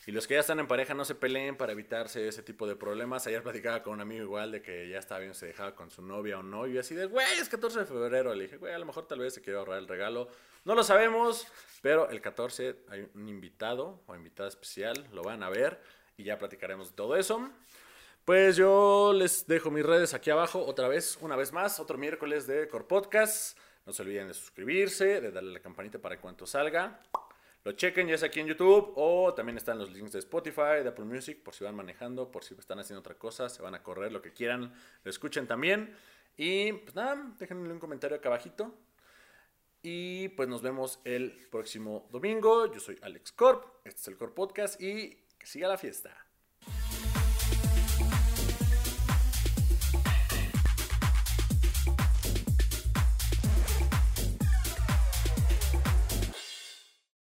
y los que ya están en pareja no se peleen para evitarse ese tipo de problemas. Ayer platicaba con un amigo igual de que ya estaba bien, se dejaba con su novia o no. Y así de, güey, es 14 de febrero. Le dije, güey, a lo mejor tal vez se quiere ahorrar el regalo. No lo sabemos, pero el 14 hay un invitado o invitada especial. Lo van a ver y ya platicaremos de todo eso. Pues yo les dejo mis redes aquí abajo otra vez, una vez más, otro miércoles de Core Podcast. No se olviden de suscribirse, de darle a la campanita para cuanto salga lo chequen ya sea aquí en YouTube o también están los links de Spotify, de Apple Music, por si van manejando, por si están haciendo otra cosa, se van a correr, lo que quieran, lo escuchen también. Y pues nada, déjenme un comentario acá abajito. Y pues nos vemos el próximo domingo. Yo soy Alex Corp, este es el Corp Podcast y que siga la fiesta.